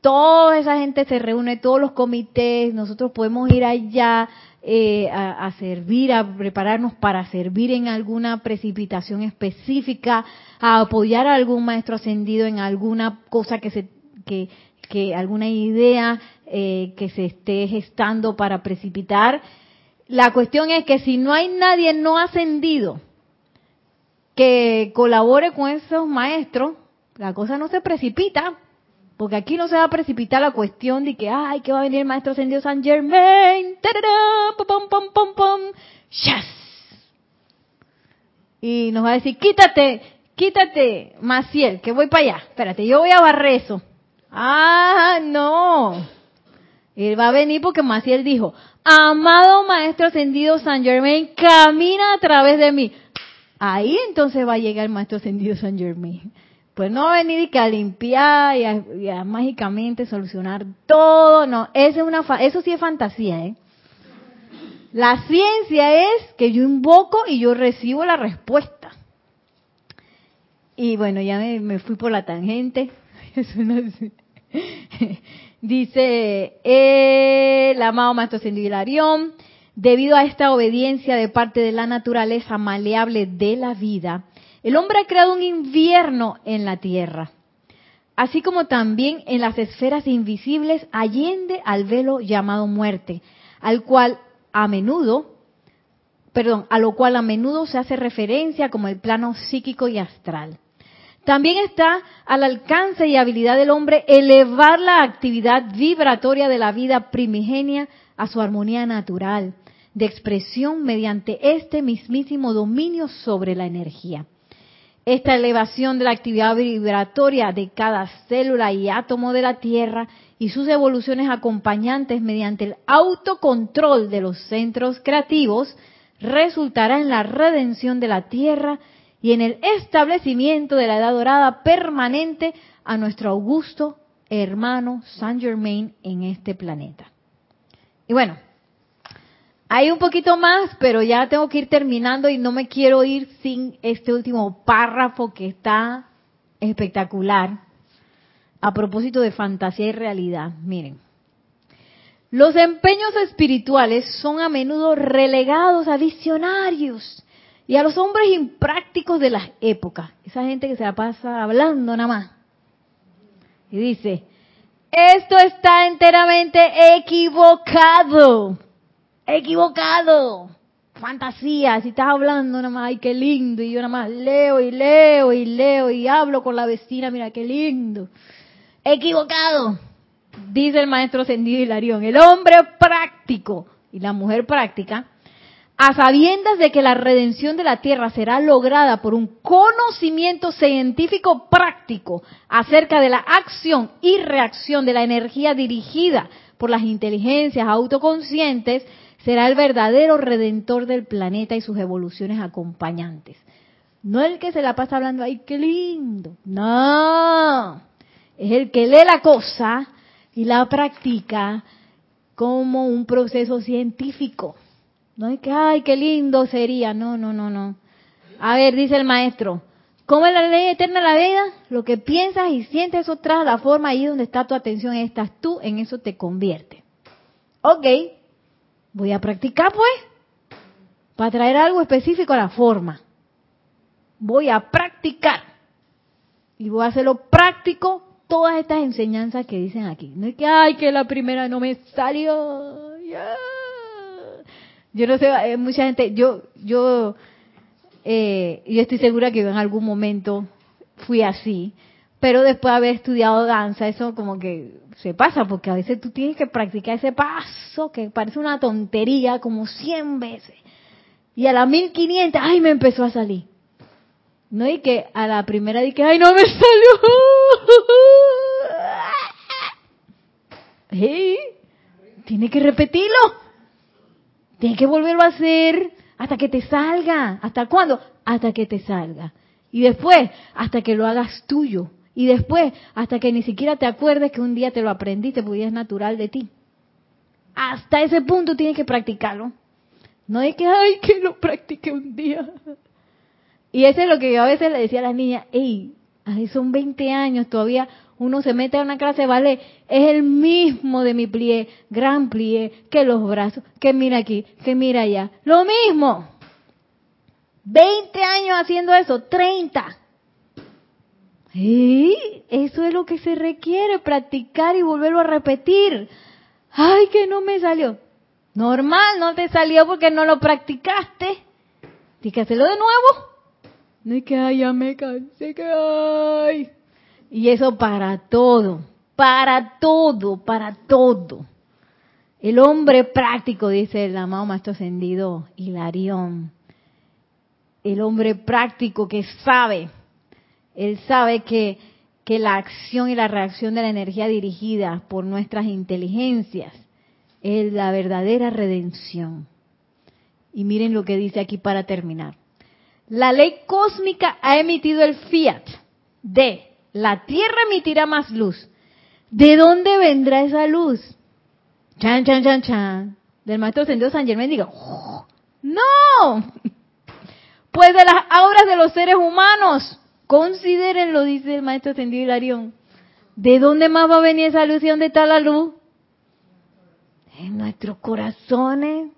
toda esa gente se reúne, todos los comités, nosotros podemos ir allá eh, a, servir, a prepararnos para servir en alguna precipitación específica, a apoyar a algún maestro ascendido en alguna cosa que se, que, que alguna idea eh, que se esté gestando para precipitar. La cuestión es que si no hay nadie no ascendido, que colabore con esos maestros, la cosa no se precipita, porque aquí no se va a precipitar la cuestión de que, ay, que va a venir el maestro ascendido San Germain, pom, pom, pom, pom, Y nos va a decir, quítate, quítate, Maciel, que voy para allá. Espérate, yo voy a barrer eso. Ah, no. Él va a venir porque Maciel dijo, amado maestro ascendido San Germain, camina a través de mí. Ahí entonces va a llegar el maestro ascendido San Germain. Pues no va a venir y que a limpiar y a, mágicamente solucionar todo, no, eso, es una eso sí es fantasía, ¿eh? La ciencia es que yo invoco y yo recibo la respuesta. Y bueno, ya me, fui por la tangente. <laughs> <laughs> Dice el amado Maestro Hilarión, debido a esta obediencia de parte de la naturaleza maleable de la vida, el hombre ha creado un invierno en la tierra, así como también en las esferas invisibles allende al velo llamado muerte, al cual a menudo, perdón, a lo cual a menudo se hace referencia como el plano psíquico y astral. También está al alcance y habilidad del hombre elevar la actividad vibratoria de la vida primigenia a su armonía natural, de expresión mediante este mismísimo dominio sobre la energía. Esta elevación de la actividad vibratoria de cada célula y átomo de la Tierra y sus evoluciones acompañantes mediante el autocontrol de los centros creativos resultará en la redención de la Tierra y en el establecimiento de la edad dorada permanente a nuestro augusto hermano Saint Germain en este planeta. Y bueno, hay un poquito más, pero ya tengo que ir terminando y no me quiero ir sin este último párrafo que está espectacular. A propósito de fantasía y realidad, miren. Los empeños espirituales son a menudo relegados a visionarios y a los hombres imprácticos de las épocas, esa gente que se la pasa hablando nada más. Y dice, esto está enteramente equivocado, equivocado. Fantasía, si estás hablando nada más, ay, qué lindo, y yo nada más leo y leo y leo y hablo con la vecina, mira qué lindo. Equivocado, dice el maestro Sendido Hilarión. El hombre práctico y la mujer práctica a sabiendas de que la redención de la tierra será lograda por un conocimiento científico práctico acerca de la acción y reacción de la energía dirigida por las inteligencias autoconscientes, será el verdadero redentor del planeta y sus evoluciones acompañantes. No el que se la pasa hablando, ay, qué lindo. No, es el que lee la cosa y la practica como un proceso científico. No es que, ay, qué lindo sería. No, no, no, no. A ver, dice el maestro, ¿cómo es la ley eterna de la vida? Lo que piensas y sientes, eso trae la forma ahí donde está tu atención, estás tú, en eso te convierte. Ok, voy a practicar pues, para traer algo específico a la forma. Voy a practicar. Y voy a hacerlo práctico todas estas enseñanzas que dicen aquí. No es que, ay, que la primera no me salió. Yo no sé, hay mucha gente, yo, yo, eh, yo estoy segura que en algún momento fui así, pero después de haber estudiado danza, eso como que se pasa, porque a veces tú tienes que practicar ese paso que parece una tontería como 100 veces. Y a la 1500, ay, me empezó a salir. No, y que a la primera dije, ay, no me <laughs> salió. <laughs> ¿Eh? Tiene que repetirlo. Tienes que volverlo a hacer hasta que te salga. ¿Hasta cuándo? Hasta que te salga. Y después, hasta que lo hagas tuyo. Y después, hasta que ni siquiera te acuerdes que un día te lo aprendiste porque es natural de ti. Hasta ese punto tienes que practicarlo. No es que, ay, que lo practique un día. Y eso es lo que yo a veces le decía a las niñas, hey, son 20 años todavía, uno se mete a una clase de ballet, es el mismo de mi plié, gran plié, que los brazos, que mira aquí, que mira allá. Lo mismo. 20 años haciendo eso, 30. Y eso es lo que se requiere, practicar y volverlo a repetir. Ay, que no me salió. Normal, no te salió porque no lo practicaste. Hacerlo de nuevo. No es que, ay, ya me cansé, que ay. Y eso para todo, para todo, para todo. El hombre práctico, dice el amado Maestro Ascendido Hilarión. El hombre práctico que sabe, él sabe que, que la acción y la reacción de la energía dirigida por nuestras inteligencias es la verdadera redención. Y miren lo que dice aquí para terminar. La ley cósmica ha emitido el fiat de la tierra emitirá más luz. ¿De dónde vendrá esa luz? Chan, chan, chan, chan. Del maestro Sendido San Germán diga, oh, no. <laughs> Pues de las auras de los seres humanos. Considérenlo, dice el maestro Sendido Hilarión. ¿De dónde más va a venir esa luz y dónde está la luz? En nuestros corazones.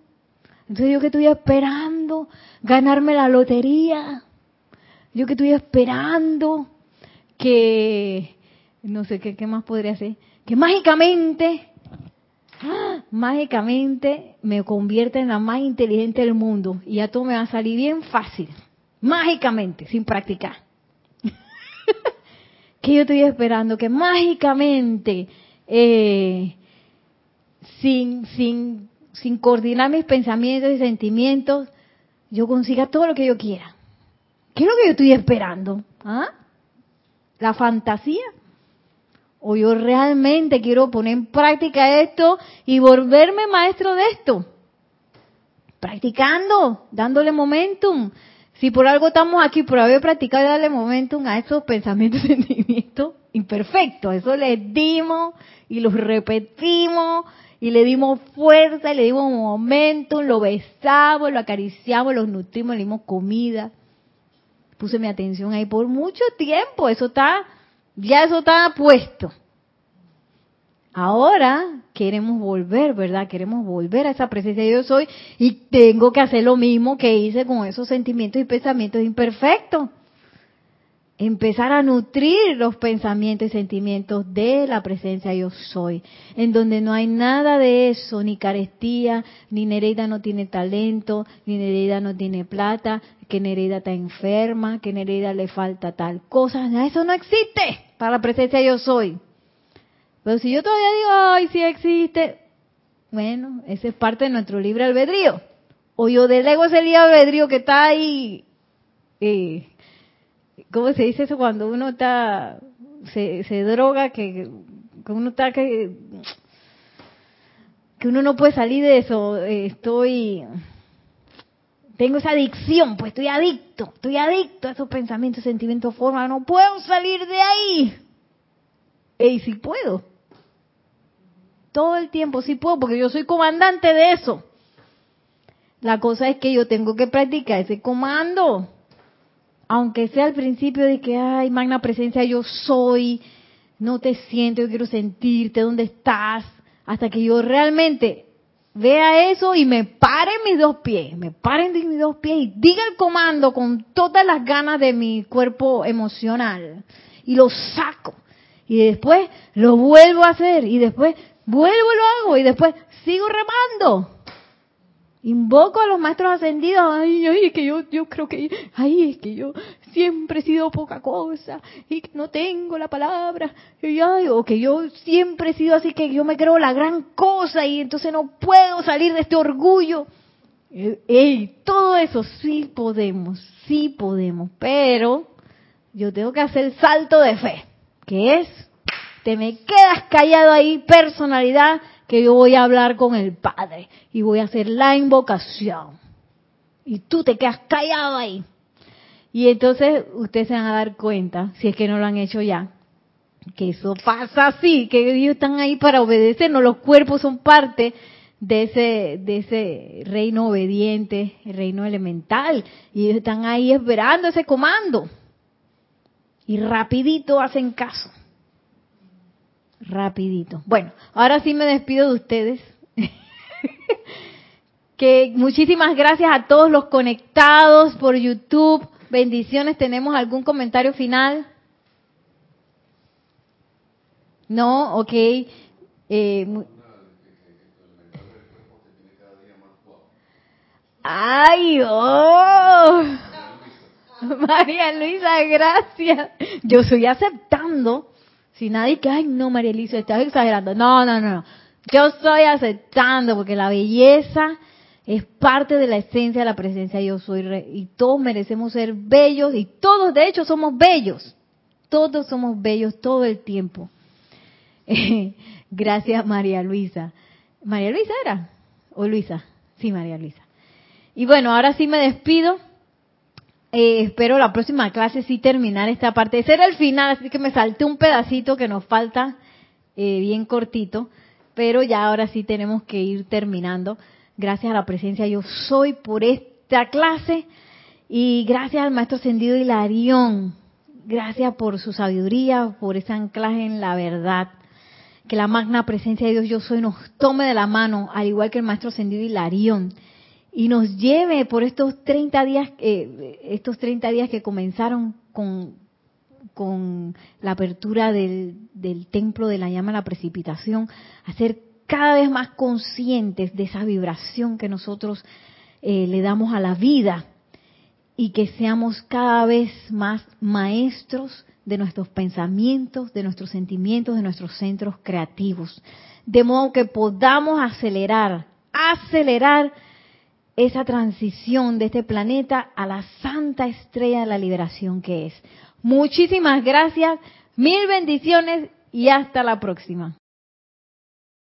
Entonces yo que estoy esperando ganarme la lotería. Yo que estoy esperando que, no sé qué, más podría ser, que mágicamente, ¡ah! mágicamente me convierta en la más inteligente del mundo y ya todo me va a salir bien fácil, mágicamente, sin practicar. <laughs> que yo estoy esperando que mágicamente, eh, sin, sin, sin coordinar mis pensamientos y sentimientos, yo consiga todo lo que yo quiera. ¿Qué es lo que yo estoy esperando? ¿Ah? ¿La fantasía? ¿O yo realmente quiero poner en práctica esto y volverme maestro de esto? Practicando, dándole momentum. Si por algo estamos aquí, por haber practicado y darle momentum a esos pensamientos y <laughs> sentimientos imperfectos, eso les dimos y los repetimos y le dimos fuerza y le dimos momentum, lo besamos, lo acariciamos, los nutrimos, le dimos comida puse mi atención ahí por mucho tiempo, eso está, ya eso está puesto. Ahora queremos volver, ¿verdad? Queremos volver a esa presencia de yo soy y tengo que hacer lo mismo que hice con esos sentimientos y pensamientos imperfectos empezar a nutrir los pensamientos y sentimientos de la presencia yo soy, en donde no hay nada de eso, ni carestía, ni Nereida no tiene talento, ni Nereida no tiene plata, que Nereida está enferma, que Nereida le falta tal cosa, eso no existe para la presencia yo soy. Pero si yo todavía digo, ay, sí existe, bueno, ese es parte de nuestro libre albedrío. O yo delego ese libre albedrío que está ahí eh, ¿cómo se dice eso cuando uno está, se, se droga, que, que, uno está, que, que uno no puede salir de eso? Estoy, tengo esa adicción, pues estoy adicto, estoy adicto a esos pensamientos, sentimientos, formas, no puedo salir de ahí. Y si puedo. Todo el tiempo sí puedo, porque yo soy comandante de eso. La cosa es que yo tengo que practicar ese comando aunque sea al principio de que, ay, magna presencia, yo soy, no te siento, yo quiero sentirte, ¿dónde estás? Hasta que yo realmente vea eso y me pare mis dos pies, me paren mis dos pies y diga el comando con todas las ganas de mi cuerpo emocional y lo saco. Y después lo vuelvo a hacer y después vuelvo y lo hago y después sigo remando. Invoco a los maestros ascendidos, ay, ay, es que yo, yo creo que, ay, es que yo siempre he sido poca cosa y que no tengo la palabra, y o que yo siempre he sido así que yo me creo la gran cosa y entonces no puedo salir de este orgullo. Ey, todo eso sí podemos, sí podemos, pero yo tengo que hacer el salto de fe, que es, te me quedas callado ahí, personalidad, que yo voy a hablar con el Padre y voy a hacer la invocación. Y tú te quedas callado ahí. Y entonces ustedes se van a dar cuenta, si es que no lo han hecho ya, que eso pasa así, que ellos están ahí para obedecernos, los cuerpos son parte de ese, de ese reino obediente, el reino elemental, y ellos están ahí esperando ese comando. Y rapidito hacen caso rapidito. Bueno, ahora sí me despido de ustedes. <laughs> que muchísimas gracias a todos los conectados por YouTube. Bendiciones. ¿Tenemos algún comentario final? No, ok. Eh, Ay, oh. <laughs> María Luisa, gracias. Yo estoy aceptando si nadie que, ay, no, María Elisa, estás exagerando. No, no, no. Yo estoy aceptando porque la belleza es parte de la esencia de la presencia yo soy y todos merecemos ser bellos y todos de hecho somos bellos. Todos somos bellos todo el tiempo. <laughs> Gracias María Luisa. ¿María Luisa era? ¿O Luisa? Sí, María Luisa. Y bueno, ahora sí me despido. Eh, espero la próxima clase sí terminar esta parte. Ese era el final, así que me salté un pedacito que nos falta eh, bien cortito, pero ya ahora sí tenemos que ir terminando. Gracias a la presencia yo soy por esta clase y gracias al maestro Ascendido Hilarión. Gracias por su sabiduría, por ese anclaje en la verdad. Que la magna presencia de Dios yo soy nos tome de la mano, al igual que el maestro ascendido Hilarión, y nos lleve por estos 30 días, eh, estos 30 días que comenzaron con, la apertura del, templo de la llama la precipitación, a ser cada vez más conscientes de esa vibración que nosotros eh, le damos a la vida y que seamos cada vez más maestros de nuestros pensamientos, de nuestros sentimientos, de nuestros centros creativos. De modo que podamos acelerar, acelerar esa transición de este planeta a la santa estrella de la liberación que es. Muchísimas gracias, mil bendiciones y hasta la próxima.